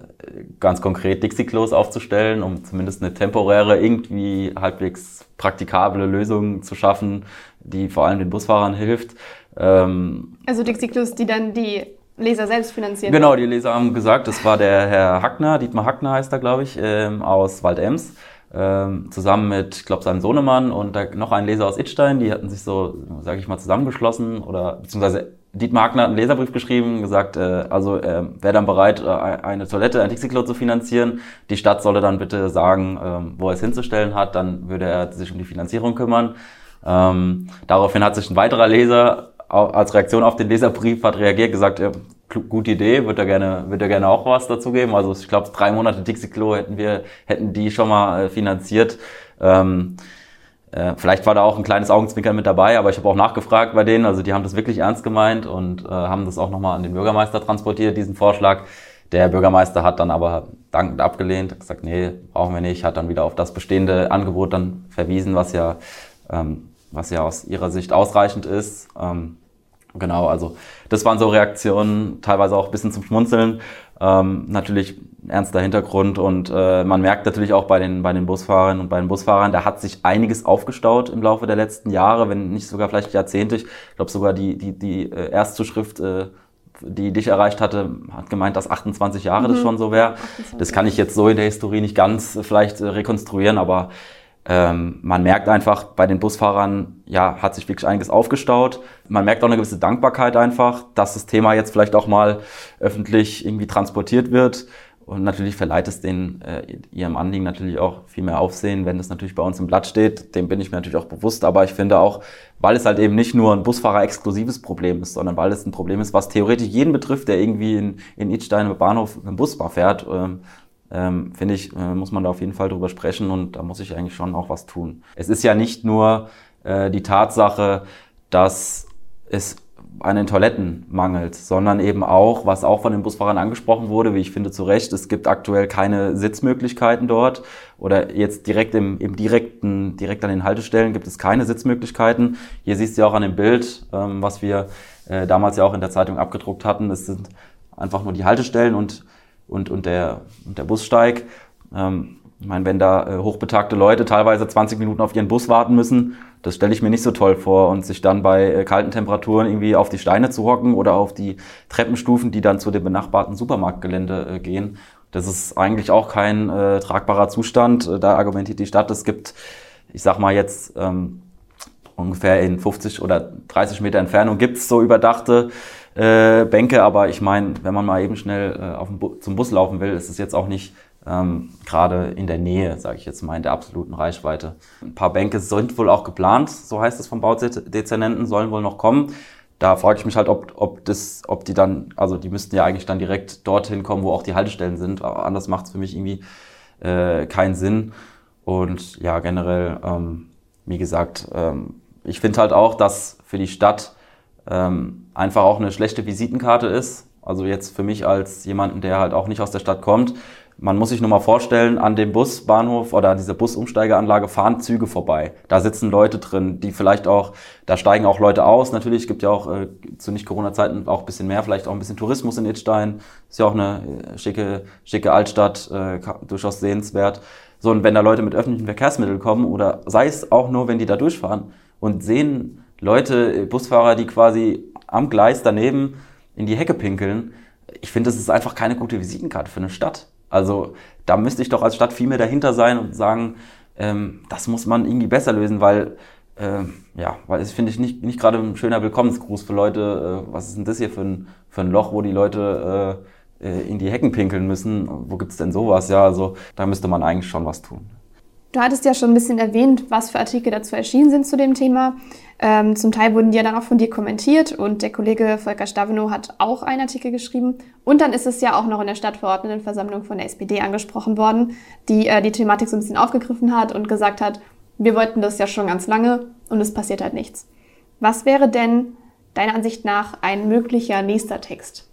ganz konkret Dixie-Klos aufzustellen, um zumindest eine temporäre, irgendwie halbwegs praktikable Lösung zu schaffen, die vor allem den Busfahrern hilft. Ähm, also Dixie-Klos, die dann die Leser selbst finanzieren. Genau, die Leser haben gesagt, das war der Herr Hackner, Dietmar Hackner heißt er, glaube ich, ähm, aus Waldems. Ähm, zusammen mit, ich glaube, seinem Sohnemann und da, noch ein Leser aus Itstein, die hatten sich so, sage ich mal, zusammengeschlossen oder beziehungsweise Dietmar hat einen Leserbrief geschrieben, gesagt, äh, also äh, wäre dann bereit, äh, eine Toilette, ein Dixie-Klo zu finanzieren. Die Stadt solle dann bitte sagen, ähm, wo er es hinzustellen hat, dann würde er sich um die Finanzierung kümmern. Ähm, daraufhin hat sich ein weiterer Leser als Reaktion auf den Leserbrief hat reagiert, gesagt, ja, gute Idee, wird er gerne, wird er gerne auch was dazu geben. Also ich glaube, drei Monate Dixie-Klo hätten wir, hätten die schon mal äh, finanziert. Ähm, äh, vielleicht war da auch ein kleines Augenzwinkern mit dabei, aber ich habe auch nachgefragt bei denen. Also die haben das wirklich ernst gemeint und äh, haben das auch nochmal an den Bürgermeister transportiert, diesen Vorschlag. Der Bürgermeister hat dann aber dankend abgelehnt, hat gesagt, nee, brauchen wir nicht, hat dann wieder auf das bestehende Angebot dann verwiesen, was ja ähm, was ja aus ihrer Sicht ausreichend ist. Ähm, genau, also das waren so Reaktionen, teilweise auch ein bisschen zum Schmunzeln. Ähm, natürlich ernster Hintergrund und äh, man merkt natürlich auch bei den, bei den Busfahrern und bei den Busfahrern, da hat sich einiges aufgestaut im Laufe der letzten Jahre, wenn nicht sogar vielleicht Jahrzehnte. Ich glaube sogar die, die, die äh, Erstzuschrift, äh, die dich erreicht hatte, hat gemeint, dass 28 Jahre mhm. das schon so wäre. Das kann ich jetzt so in der Historie nicht ganz äh, vielleicht äh, rekonstruieren, aber ähm, man merkt einfach, bei den Busfahrern, ja, hat sich wirklich einiges aufgestaut. Man merkt auch eine gewisse Dankbarkeit einfach, dass das Thema jetzt vielleicht auch mal öffentlich irgendwie transportiert wird. Und natürlich verleiht es den, äh, ihrem Anliegen natürlich auch viel mehr Aufsehen, wenn es natürlich bei uns im Blatt steht. Dem bin ich mir natürlich auch bewusst. Aber ich finde auch, weil es halt eben nicht nur ein Busfahrer-exklusives Problem ist, sondern weil es ein Problem ist, was theoretisch jeden betrifft, der irgendwie in, in Idstein im Bahnhof im Bus mal fährt, ähm, ähm, finde ich, äh, muss man da auf jeden Fall drüber sprechen und da muss ich eigentlich schon auch was tun. Es ist ja nicht nur äh, die Tatsache, dass es an den Toiletten mangelt, sondern eben auch, was auch von den Busfahrern angesprochen wurde, wie ich finde zu Recht, es gibt aktuell keine Sitzmöglichkeiten dort oder jetzt direkt im, im direkten, direkt an den Haltestellen gibt es keine Sitzmöglichkeiten. Hier siehst du ja auch an dem Bild, ähm, was wir äh, damals ja auch in der Zeitung abgedruckt hatten, es sind einfach nur die Haltestellen und und, und, der, und der Bussteig. Ähm, ich meine, wenn da äh, hochbetagte Leute teilweise 20 Minuten auf ihren Bus warten müssen, das stelle ich mir nicht so toll vor. Und sich dann bei äh, kalten Temperaturen irgendwie auf die Steine zu hocken oder auf die Treppenstufen, die dann zu dem benachbarten Supermarktgelände äh, gehen. Das ist eigentlich auch kein äh, tragbarer Zustand. Äh, da argumentiert die Stadt, es gibt, ich sag mal jetzt, ähm, ungefähr in 50 oder 30 Meter Entfernung gibt's so überdachte äh, Bänke, aber ich meine, wenn man mal eben schnell äh, Bu zum Bus laufen will, ist es jetzt auch nicht ähm, gerade in der Nähe, sage ich jetzt mal, in der absoluten Reichweite. Ein paar Bänke sind wohl auch geplant, so heißt es vom Baudezernenten, sollen wohl noch kommen. Da frage ich mich halt, ob, ob, das, ob die dann, also die müssten ja eigentlich dann direkt dorthin kommen, wo auch die Haltestellen sind. Aber anders macht es für mich irgendwie äh, keinen Sinn. Und ja, generell, ähm, wie gesagt, ähm, ich finde halt auch, dass für die Stadt ähm, einfach auch eine schlechte Visitenkarte ist. Also jetzt für mich als jemanden, der halt auch nicht aus der Stadt kommt. Man muss sich nur mal vorstellen, an dem Busbahnhof oder an dieser Busumsteigeanlage fahren Züge vorbei. Da sitzen Leute drin, die vielleicht auch, da steigen auch Leute aus. Natürlich gibt ja auch äh, zu Nicht-Corona-Zeiten auch ein bisschen mehr, vielleicht auch ein bisschen Tourismus in Idstein. Ist ja auch eine äh, schicke, schicke Altstadt, äh, durchaus sehenswert. So, und wenn da Leute mit öffentlichen Verkehrsmitteln kommen oder sei es auch nur, wenn die da durchfahren und sehen Leute, Busfahrer, die quasi am Gleis daneben in die Hecke pinkeln. Ich finde, das ist einfach keine gute Visitenkarte für eine Stadt. Also da müsste ich doch als Stadt viel mehr dahinter sein und sagen, ähm, das muss man irgendwie besser lösen, weil ähm, ja, weil das finde ich nicht, nicht gerade ein schöner Willkommensgruß für Leute. Äh, was ist denn das hier für ein, für ein Loch, wo die Leute äh, äh in die Hecken pinkeln müssen? Wo gibt's denn sowas? Ja, also da müsste man eigentlich schon was tun. Du hattest ja schon ein bisschen erwähnt, was für Artikel dazu erschienen sind zu dem Thema. Ähm, zum Teil wurden die ja dann auch von dir kommentiert und der Kollege Volker Stavenow hat auch einen Artikel geschrieben. Und dann ist es ja auch noch in der Stadtverordnetenversammlung von der SPD angesprochen worden, die äh, die Thematik so ein bisschen aufgegriffen hat und gesagt hat, wir wollten das ja schon ganz lange und es passiert halt nichts. Was wäre denn deiner Ansicht nach ein möglicher nächster Text?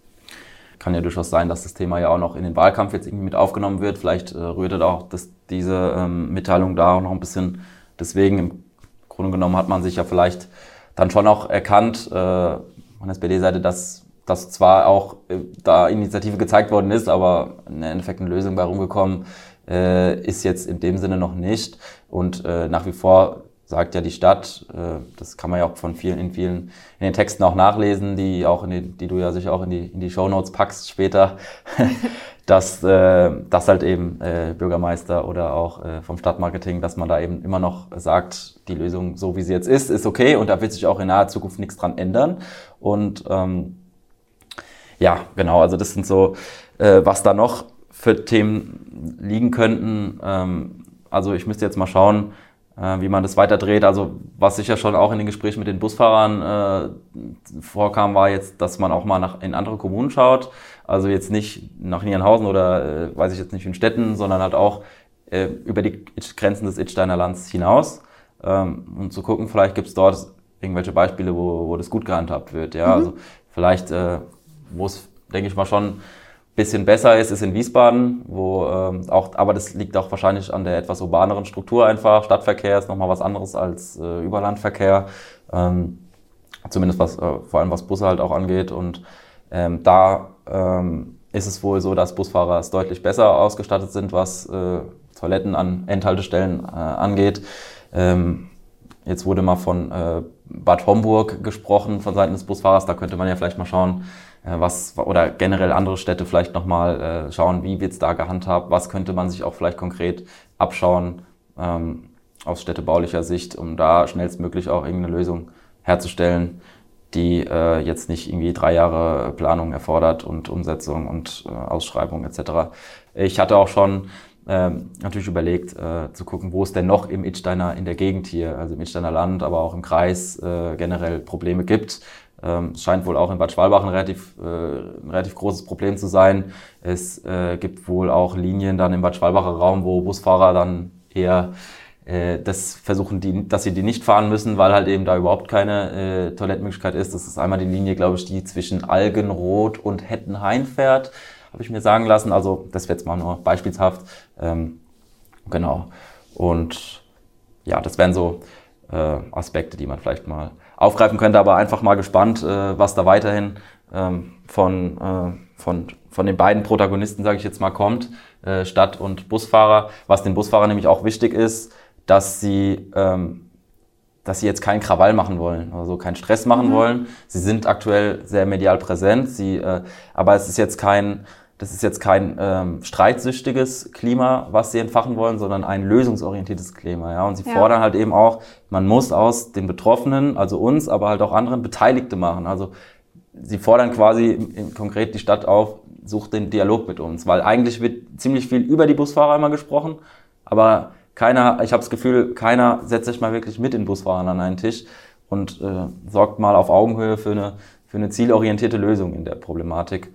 Kann ja durchaus sein, dass das Thema ja auch noch in den Wahlkampf jetzt irgendwie mit aufgenommen wird. Vielleicht äh, rührte da auch das, diese ähm, Mitteilung da auch noch ein bisschen. Deswegen im Grunde genommen hat man sich ja vielleicht dann schon auch erkannt, äh, von der SPD-Seite, dass, dass zwar auch äh, da Initiative gezeigt worden ist, aber im Endeffekt eine Lösung bei rumgekommen äh, ist jetzt in dem Sinne noch nicht. Und äh, nach wie vor sagt ja die Stadt, äh, das kann man ja auch von vielen, in vielen, in den Texten auch nachlesen, die auch in die, die du ja sicher auch in die, in die Show Notes packst später, dass, äh, dass halt eben äh, Bürgermeister oder auch äh, vom Stadtmarketing, dass man da eben immer noch sagt, die Lösung so wie sie jetzt ist, ist okay und da wird sich auch in naher Zukunft nichts dran ändern. Und ähm, ja, genau, also das sind so, äh, was da noch für Themen liegen könnten. Ähm, also ich müsste jetzt mal schauen, wie man das weiterdreht. Also was sicher schon auch in den Gesprächen mit den Busfahrern äh, vorkam, war jetzt, dass man auch mal nach, in andere Kommunen schaut. Also jetzt nicht nach Nierenhausen oder äh, weiß ich jetzt nicht in Städten, sondern halt auch äh, über die Grenzen des Itsteiner Lands hinaus. Ähm, und zu gucken, vielleicht gibt es dort irgendwelche Beispiele, wo, wo das gut gehandhabt wird. Ja, mhm. also vielleicht, äh, wo es, denke ich mal, schon bisschen besser ist, ist in Wiesbaden, wo ähm, auch, aber das liegt auch wahrscheinlich an der etwas urbaneren Struktur einfach. Stadtverkehr ist nochmal was anderes als äh, Überlandverkehr, ähm, zumindest was äh, vor allem was Busse halt auch angeht. Und ähm, da ähm, ist es wohl so, dass Busfahrer es deutlich besser ausgestattet sind, was äh, Toiletten an Endhaltestellen äh, angeht. Ähm, jetzt wurde mal von äh, Bad Homburg gesprochen von Seiten des Busfahrers. Da könnte man ja vielleicht mal schauen, äh, was oder generell andere Städte vielleicht nochmal äh, schauen, wie wird's da gehandhabt, was könnte man sich auch vielleicht konkret abschauen ähm, aus städtebaulicher Sicht, um da schnellstmöglich auch irgendeine Lösung herzustellen, die äh, jetzt nicht irgendwie drei Jahre Planung erfordert und Umsetzung und äh, Ausschreibung etc. Ich hatte auch schon ähm, natürlich überlegt, äh, zu gucken, wo es denn noch im Idsteiner, in der Gegend hier, also im Idsteiner Land, aber auch im Kreis äh, generell Probleme gibt. Ähm, scheint wohl auch in Bad Schwalbach ein relativ, äh, ein relativ großes Problem zu sein. Es äh, gibt wohl auch Linien dann im Bad Schwalbacher Raum, wo Busfahrer dann eher äh, das versuchen, die, dass sie die nicht fahren müssen, weil halt eben da überhaupt keine äh, Toilettenmöglichkeit ist. Das ist einmal die Linie, glaube ich, die zwischen Algenrot und Hettenhain fährt, habe ich mir sagen lassen. Also das wäre jetzt mal nur beispielshaft. Ähm, genau. Und ja, das wären so äh, Aspekte, die man vielleicht mal aufgreifen könnte, aber einfach mal gespannt, äh, was da weiterhin ähm, von, äh, von, von den beiden Protagonisten, sage ich jetzt mal, kommt, äh, Stadt- und Busfahrer. Was den Busfahrer nämlich auch wichtig ist, dass sie, ähm, dass sie jetzt keinen Krawall machen wollen, also keinen Stress machen mhm. wollen. Sie sind aktuell sehr medial präsent, sie, äh, aber es ist jetzt kein das ist jetzt kein ähm, streitsüchtiges Klima, was sie entfachen wollen, sondern ein lösungsorientiertes Klima. Ja? Und sie ja. fordern halt eben auch, man muss aus den Betroffenen, also uns, aber halt auch anderen Beteiligte machen. Also sie fordern quasi konkret die Stadt auf, sucht den Dialog mit uns, weil eigentlich wird ziemlich viel über die Busfahrer immer gesprochen, aber keiner, ich habe das Gefühl, keiner setzt sich mal wirklich mit den Busfahrern an einen Tisch und äh, sorgt mal auf Augenhöhe für eine, für eine zielorientierte Lösung in der Problematik.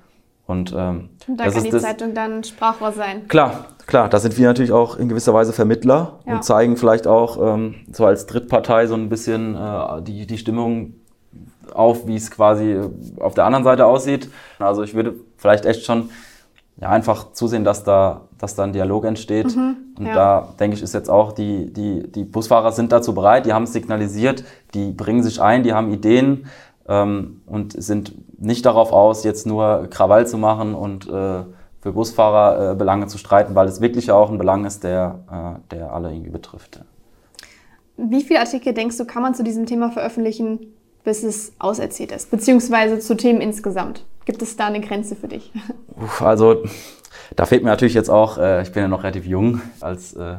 Und, ähm, und da kann die das, Zeitung dann Sprachrohr sein. Klar, klar, da sind wir natürlich auch in gewisser Weise Vermittler ja. und zeigen vielleicht auch ähm, so als Drittpartei so ein bisschen äh, die, die Stimmung auf, wie es quasi auf der anderen Seite aussieht. Also ich würde vielleicht echt schon ja, einfach zusehen, dass da, dass da ein Dialog entsteht. Mhm, und ja. da denke ich, ist jetzt auch die, die, die Busfahrer sind dazu bereit, die haben es signalisiert, die bringen sich ein, die haben Ideen ähm, und sind nicht darauf aus, jetzt nur Krawall zu machen und äh, für Busfahrer äh, Belange zu streiten, weil es wirklich auch ein Belang ist, der, äh, der alle irgendwie betrifft. Wie viele Artikel denkst du, kann man zu diesem Thema veröffentlichen, bis es auserzählt ist? Beziehungsweise zu Themen insgesamt? Gibt es da eine Grenze für dich? Also, da fehlt mir natürlich jetzt auch, äh, ich bin ja noch relativ jung als äh,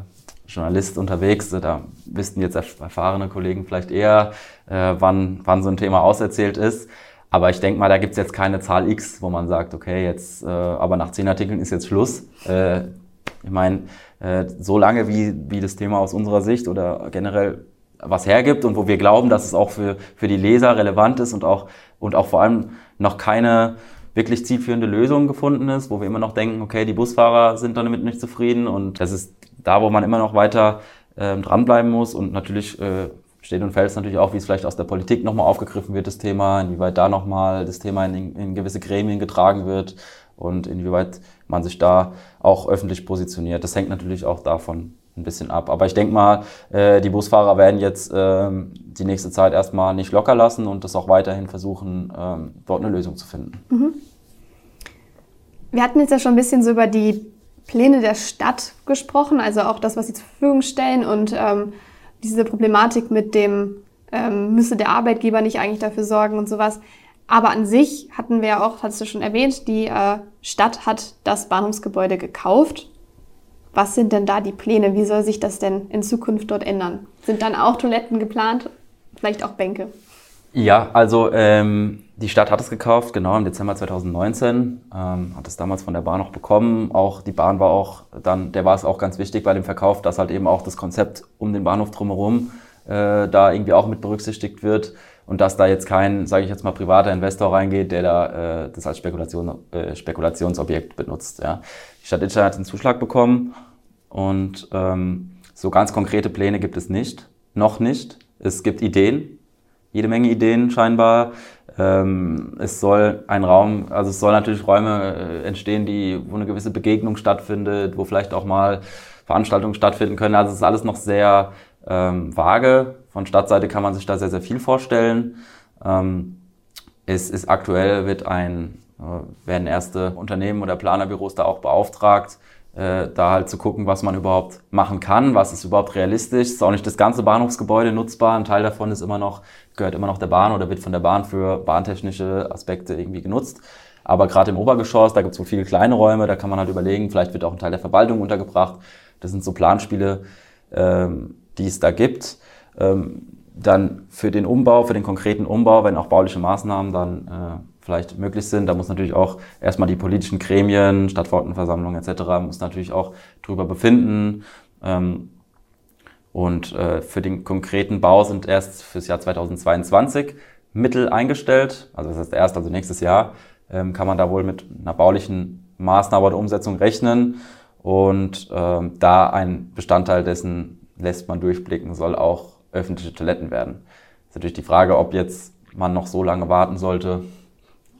Journalist unterwegs. Da wüssten jetzt erfahrene Kollegen vielleicht eher, äh, wann, wann so ein Thema auserzählt ist. Aber ich denke mal, da gibt es jetzt keine Zahl X, wo man sagt, okay, jetzt, äh, aber nach zehn Artikeln ist jetzt Schluss. Äh, ich meine, äh, so lange wie, wie das Thema aus unserer Sicht oder generell was hergibt und wo wir glauben, dass es auch für, für die Leser relevant ist und auch, und auch vor allem noch keine wirklich zielführende Lösung gefunden ist, wo wir immer noch denken, okay, die Busfahrer sind damit nicht zufrieden und das ist da, wo man immer noch weiter äh, dranbleiben muss und natürlich äh, steht und fällt es natürlich auch, wie es vielleicht aus der Politik nochmal aufgegriffen wird, das Thema, inwieweit da nochmal das Thema in, in gewisse Gremien getragen wird und inwieweit man sich da auch öffentlich positioniert. Das hängt natürlich auch davon ein bisschen ab. Aber ich denke mal, äh, die Busfahrer werden jetzt ähm, die nächste Zeit erstmal nicht locker lassen und das auch weiterhin versuchen, ähm, dort eine Lösung zu finden. Mhm. Wir hatten jetzt ja schon ein bisschen so über die Pläne der Stadt gesprochen, also auch das, was sie zur Verfügung stellen und ähm, diese Problematik mit dem, ähm, müsse der Arbeitgeber nicht eigentlich dafür sorgen und sowas. Aber an sich hatten wir ja auch, hast du schon erwähnt, die äh, Stadt hat das Bahnhofsgebäude gekauft was sind denn da die Pläne? Wie soll sich das denn in Zukunft dort ändern? Sind dann auch Toiletten geplant? Vielleicht auch Bänke? Ja, also ähm, die Stadt hat es gekauft, genau im Dezember 2019, ähm, hat es damals von der Bahn noch bekommen. Auch die Bahn war auch dann, der war es auch ganz wichtig bei dem Verkauf, dass halt eben auch das Konzept um den Bahnhof drumherum äh, da irgendwie auch mit berücksichtigt wird und dass da jetzt kein, sage ich jetzt mal, privater Investor reingeht, der da äh, das als Spekulation, äh, Spekulationsobjekt benutzt. Ja. Die Stadt Itstein hat den Zuschlag bekommen und ähm, so ganz konkrete Pläne gibt es nicht, noch nicht. Es gibt Ideen, jede Menge Ideen scheinbar. Ähm, es soll ein Raum, also es soll natürlich Räume äh, entstehen, die, wo eine gewisse Begegnung stattfindet, wo vielleicht auch mal Veranstaltungen stattfinden können. Also es ist alles noch sehr ähm, vage. Von Stadtseite kann man sich da sehr, sehr viel vorstellen. Ähm, es ist aktuell wird ein äh, werden erste Unternehmen oder Planerbüros da auch beauftragt, äh, da halt zu gucken, was man überhaupt machen kann, was ist überhaupt realistisch. Ist auch nicht das ganze Bahnhofsgebäude nutzbar. Ein Teil davon ist immer noch, gehört immer noch der Bahn oder wird von der Bahn für bahntechnische Aspekte irgendwie genutzt. Aber gerade im Obergeschoss, da gibt es so viele kleine Räume, da kann man halt überlegen, vielleicht wird auch ein Teil der Verwaltung untergebracht. Das sind so Planspiele, ähm, die es da gibt. Ähm, dann für den Umbau, für den konkreten Umbau, wenn auch bauliche Maßnahmen dann äh, vielleicht möglich sind. Da muss natürlich auch erstmal die politischen Gremien, Stadtverordnetenversammlung etc. muss natürlich auch drüber befinden. Ähm, und äh, für den konkreten Bau sind erst fürs Jahr 2022 Mittel eingestellt. Also das heißt erst, also nächstes Jahr, ähm, kann man da wohl mit einer baulichen Maßnahme oder Umsetzung rechnen. Und ähm, da ein Bestandteil dessen lässt man durchblicken, soll auch öffentliche Toiletten werden. ist natürlich die Frage, ob jetzt man noch so lange warten sollte,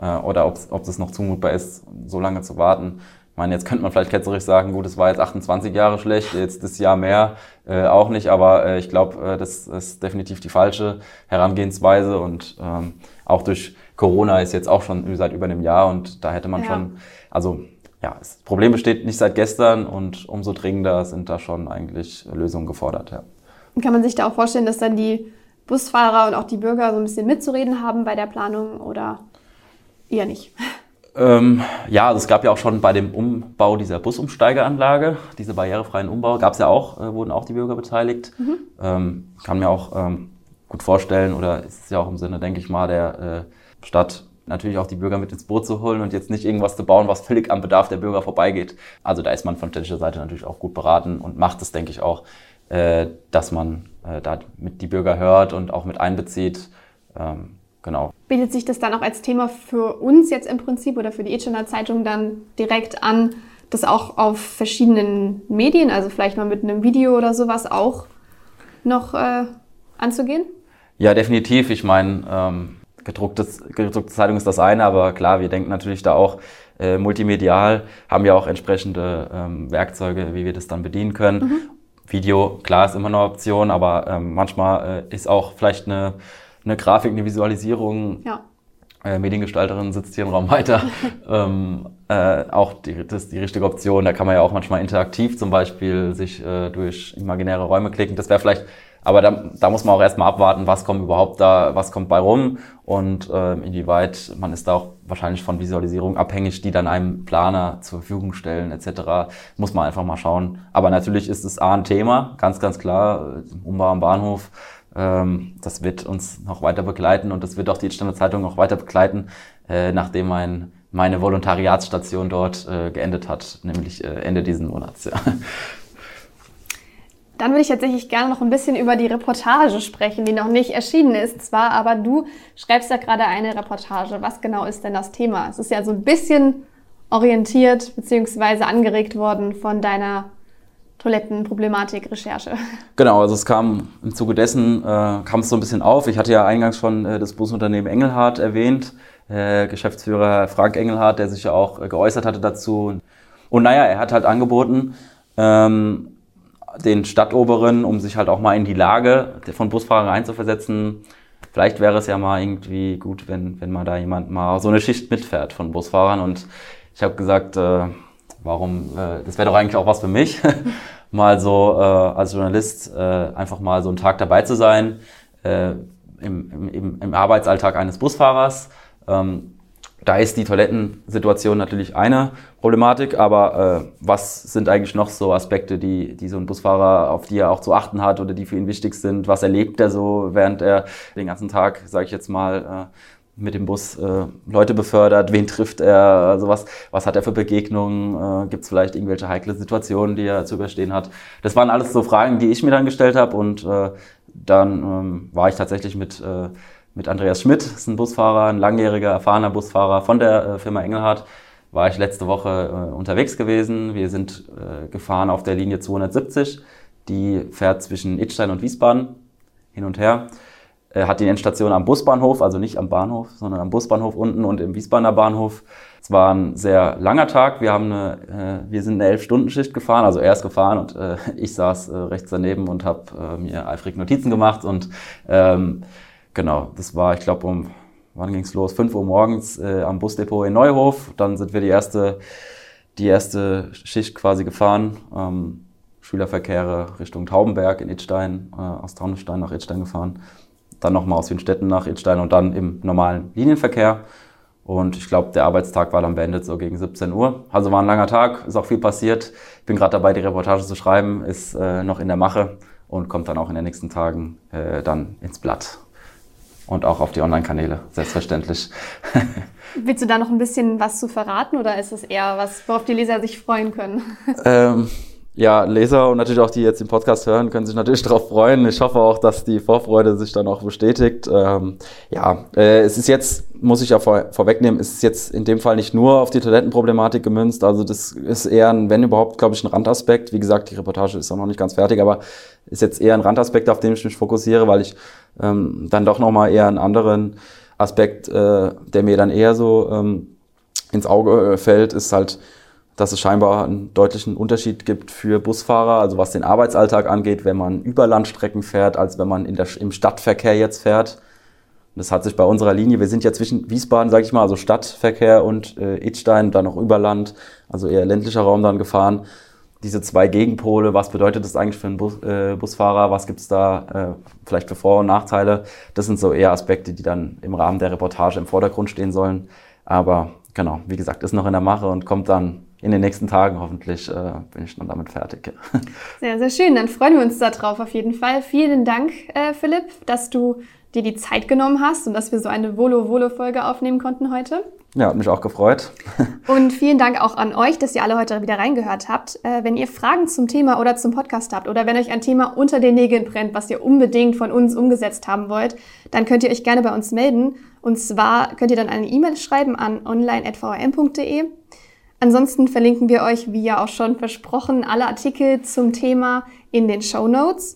äh, oder ob es noch zumutbar ist, so lange zu warten. Ich meine, jetzt könnte man vielleicht ketzerisch sagen, gut, es war jetzt 28 Jahre schlecht, jetzt das Jahr mehr äh, auch nicht, aber äh, ich glaube, äh, das ist definitiv die falsche Herangehensweise und ähm, auch durch Corona ist jetzt auch schon seit über einem Jahr und da hätte man ja. schon, also ja, das Problem besteht nicht seit gestern und umso dringender sind da schon eigentlich Lösungen gefordert. Ja. Kann man sich da auch vorstellen, dass dann die Busfahrer und auch die Bürger so ein bisschen mitzureden haben bei der Planung oder Eher nicht. Ähm, ja, also es gab ja auch schon bei dem Umbau dieser Busumsteigeanlage, diese barrierefreien Umbau, gab es ja auch, äh, wurden auch die Bürger beteiligt. Mhm. Ähm, kann mir auch ähm, gut vorstellen, oder ist es ja auch im Sinne, denke ich mal, der äh, Stadt natürlich auch die Bürger mit ins Boot zu holen und jetzt nicht irgendwas zu bauen, was völlig am Bedarf der Bürger vorbeigeht. Also da ist man von städtischer Seite natürlich auch gut beraten und macht es, denke ich, auch, äh, dass man äh, da mit die Bürger hört und auch mit einbezieht. Ähm, genau. Bietet sich das dann auch als Thema für uns jetzt im Prinzip oder für die Itchener Zeitung dann direkt an, das auch auf verschiedenen Medien, also vielleicht mal mit einem Video oder sowas auch noch äh, anzugehen? Ja, definitiv. Ich meine, ähm, gedrucktes, gedruckte Zeitung ist das eine, aber klar, wir denken natürlich da auch äh, multimedial, haben ja auch entsprechende ähm, Werkzeuge, wie wir das dann bedienen können. Mhm. Video, klar, ist immer eine Option, aber ähm, manchmal äh, ist auch vielleicht eine, eine Grafik, eine Visualisierung. Ja. Äh, Mediengestalterin sitzt hier im Raum weiter. ähm, äh, auch die, das ist die richtige Option. Da kann man ja auch manchmal interaktiv zum Beispiel sich äh, durch imaginäre Räume klicken. Das wäre vielleicht aber da, da muss man auch erstmal abwarten, was kommt überhaupt da, was kommt bei rum und äh, inwieweit man ist da auch wahrscheinlich von Visualisierung abhängig, die dann einem Planer zur Verfügung stellen etc. Muss man einfach mal schauen. Aber natürlich ist es A ein Thema, ganz, ganz klar, Umbau am Bahnhof. Ähm, das wird uns noch weiter begleiten und das wird auch die Standard Zeitung noch weiter begleiten, äh, nachdem mein, meine Volontariatsstation dort äh, geendet hat, nämlich äh, Ende diesen Monats. Ja. Dann würde ich tatsächlich gerne noch ein bisschen über die Reportage sprechen, die noch nicht erschienen ist zwar, aber du schreibst ja gerade eine Reportage. Was genau ist denn das Thema? Es ist ja so ein bisschen orientiert bzw. angeregt worden von deiner Toilettenproblematik-Recherche. Genau, also es kam im Zuge dessen, äh, kam es so ein bisschen auf. Ich hatte ja eingangs schon äh, das Busunternehmen Engelhardt erwähnt, äh, Geschäftsführer Frank Engelhardt, der sich ja auch äh, geäußert hatte dazu. Und naja, er hat halt angeboten, ähm, den Stadtoberen, um sich halt auch mal in die Lage von Busfahrern reinzuversetzen. Vielleicht wäre es ja mal irgendwie gut, wenn, wenn mal da jemand mal so eine Schicht mitfährt von Busfahrern. Und ich habe gesagt, äh, warum, äh, das wäre doch eigentlich auch was für mich, mal so äh, als Journalist äh, einfach mal so einen Tag dabei zu sein äh, im, im, im Arbeitsalltag eines Busfahrers. Ähm, da ist die Toilettensituation natürlich eine Problematik, aber äh, was sind eigentlich noch so Aspekte, die, die so ein Busfahrer, auf die er auch zu achten hat oder die für ihn wichtig sind? Was erlebt er so, während er den ganzen Tag, sage ich jetzt mal, äh, mit dem Bus äh, Leute befördert? Wen trifft er? Also was, was hat er für Begegnungen? Äh, Gibt es vielleicht irgendwelche heikle Situationen, die er zu überstehen hat? Das waren alles so Fragen, die ich mir dann gestellt habe und äh, dann ähm, war ich tatsächlich mit äh, mit Andreas Schmidt, ist ein Busfahrer, ein langjähriger, erfahrener Busfahrer von der äh, Firma Engelhardt, war ich letzte Woche äh, unterwegs gewesen. Wir sind äh, gefahren auf der Linie 270. Die fährt zwischen Itstein und Wiesbaden hin und her. Er hat die Endstation am Busbahnhof, also nicht am Bahnhof, sondern am Busbahnhof unten und im Wiesbadener Bahnhof. Es war ein sehr langer Tag. Wir, haben eine, äh, wir sind eine Elf-Stunden-Schicht gefahren, also er ist gefahren und äh, ich saß äh, rechts daneben und habe äh, mir eifrig Notizen gemacht und ähm, Genau, das war, ich glaube, um, wann ging's los? 5 Uhr morgens äh, am Busdepot in Neuhof. Dann sind wir die erste, die erste Schicht quasi gefahren. Ähm, Schülerverkehre Richtung Taubenberg in Idstein, äh, aus Taunusstein nach Idstein gefahren. Dann nochmal aus Wien-Städten nach Idstein und dann im normalen Linienverkehr. Und ich glaube, der Arbeitstag war dann beendet so gegen 17 Uhr. Also war ein langer Tag, ist auch viel passiert. Ich bin gerade dabei, die Reportage zu schreiben, ist äh, noch in der Mache und kommt dann auch in den nächsten Tagen äh, dann ins Blatt und auch auf die Online-Kanäle, selbstverständlich. Willst du da noch ein bisschen was zu verraten oder ist es eher was, worauf die Leser sich freuen können? Ähm, ja, Leser und natürlich auch die jetzt den Podcast hören, können sich natürlich darauf freuen. Ich hoffe auch, dass die Vorfreude sich dann auch bestätigt. Ähm, ja, äh, es ist jetzt, muss ich ja vor, vorwegnehmen, es ist jetzt in dem Fall nicht nur auf die Toilettenproblematik gemünzt. Also das ist eher ein, wenn überhaupt, glaube ich, ein Randaspekt. Wie gesagt, die Reportage ist auch noch nicht ganz fertig, aber ist jetzt eher ein Randaspekt, auf den ich mich fokussiere, weil ich ähm, dann doch nochmal eher einen anderen Aspekt, äh, der mir dann eher so ähm, ins Auge äh, fällt, ist halt, dass es scheinbar einen deutlichen Unterschied gibt für Busfahrer, also was den Arbeitsalltag angeht, wenn man über Landstrecken fährt, als wenn man in der, im Stadtverkehr jetzt fährt. Das hat sich bei unserer Linie, wir sind ja zwischen Wiesbaden, sage ich mal, also Stadtverkehr und äh, Idstein, dann noch über Land, also eher ländlicher Raum dann gefahren. Diese zwei Gegenpole, was bedeutet das eigentlich für einen Bus, äh, Busfahrer, was gibt's da äh, vielleicht für Vor- und Nachteile, das sind so eher Aspekte, die dann im Rahmen der Reportage im Vordergrund stehen sollen. Aber genau, wie gesagt, ist noch in der Mache und kommt dann in den nächsten Tagen hoffentlich, äh, bin ich dann damit fertig. Sehr, sehr schön. Dann freuen wir uns darauf auf jeden Fall. Vielen Dank, äh, Philipp, dass du dir die Zeit genommen hast und dass wir so eine Volo-Volo-Folge aufnehmen konnten heute. Ja, hat mich auch gefreut. Und vielen Dank auch an euch, dass ihr alle heute wieder reingehört habt. Äh, wenn ihr Fragen zum Thema oder zum Podcast habt oder wenn euch ein Thema unter den Nägeln brennt, was ihr unbedingt von uns umgesetzt haben wollt, dann könnt ihr euch gerne bei uns melden. Und zwar könnt ihr dann eine E-Mail schreiben an online.vrm.de. Ansonsten verlinken wir euch, wie ja auch schon versprochen, alle Artikel zum Thema in den Show Notes.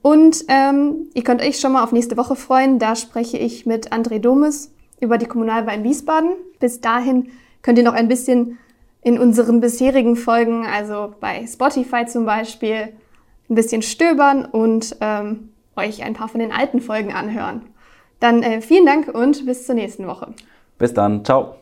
Und ähm, ihr könnt euch schon mal auf nächste Woche freuen. Da spreche ich mit André Domes über die Kommunalwahl in Wiesbaden. Bis dahin könnt ihr noch ein bisschen in unseren bisherigen Folgen, also bei Spotify zum Beispiel, ein bisschen stöbern und ähm, euch ein paar von den alten Folgen anhören. Dann äh, vielen Dank und bis zur nächsten Woche. Bis dann, ciao.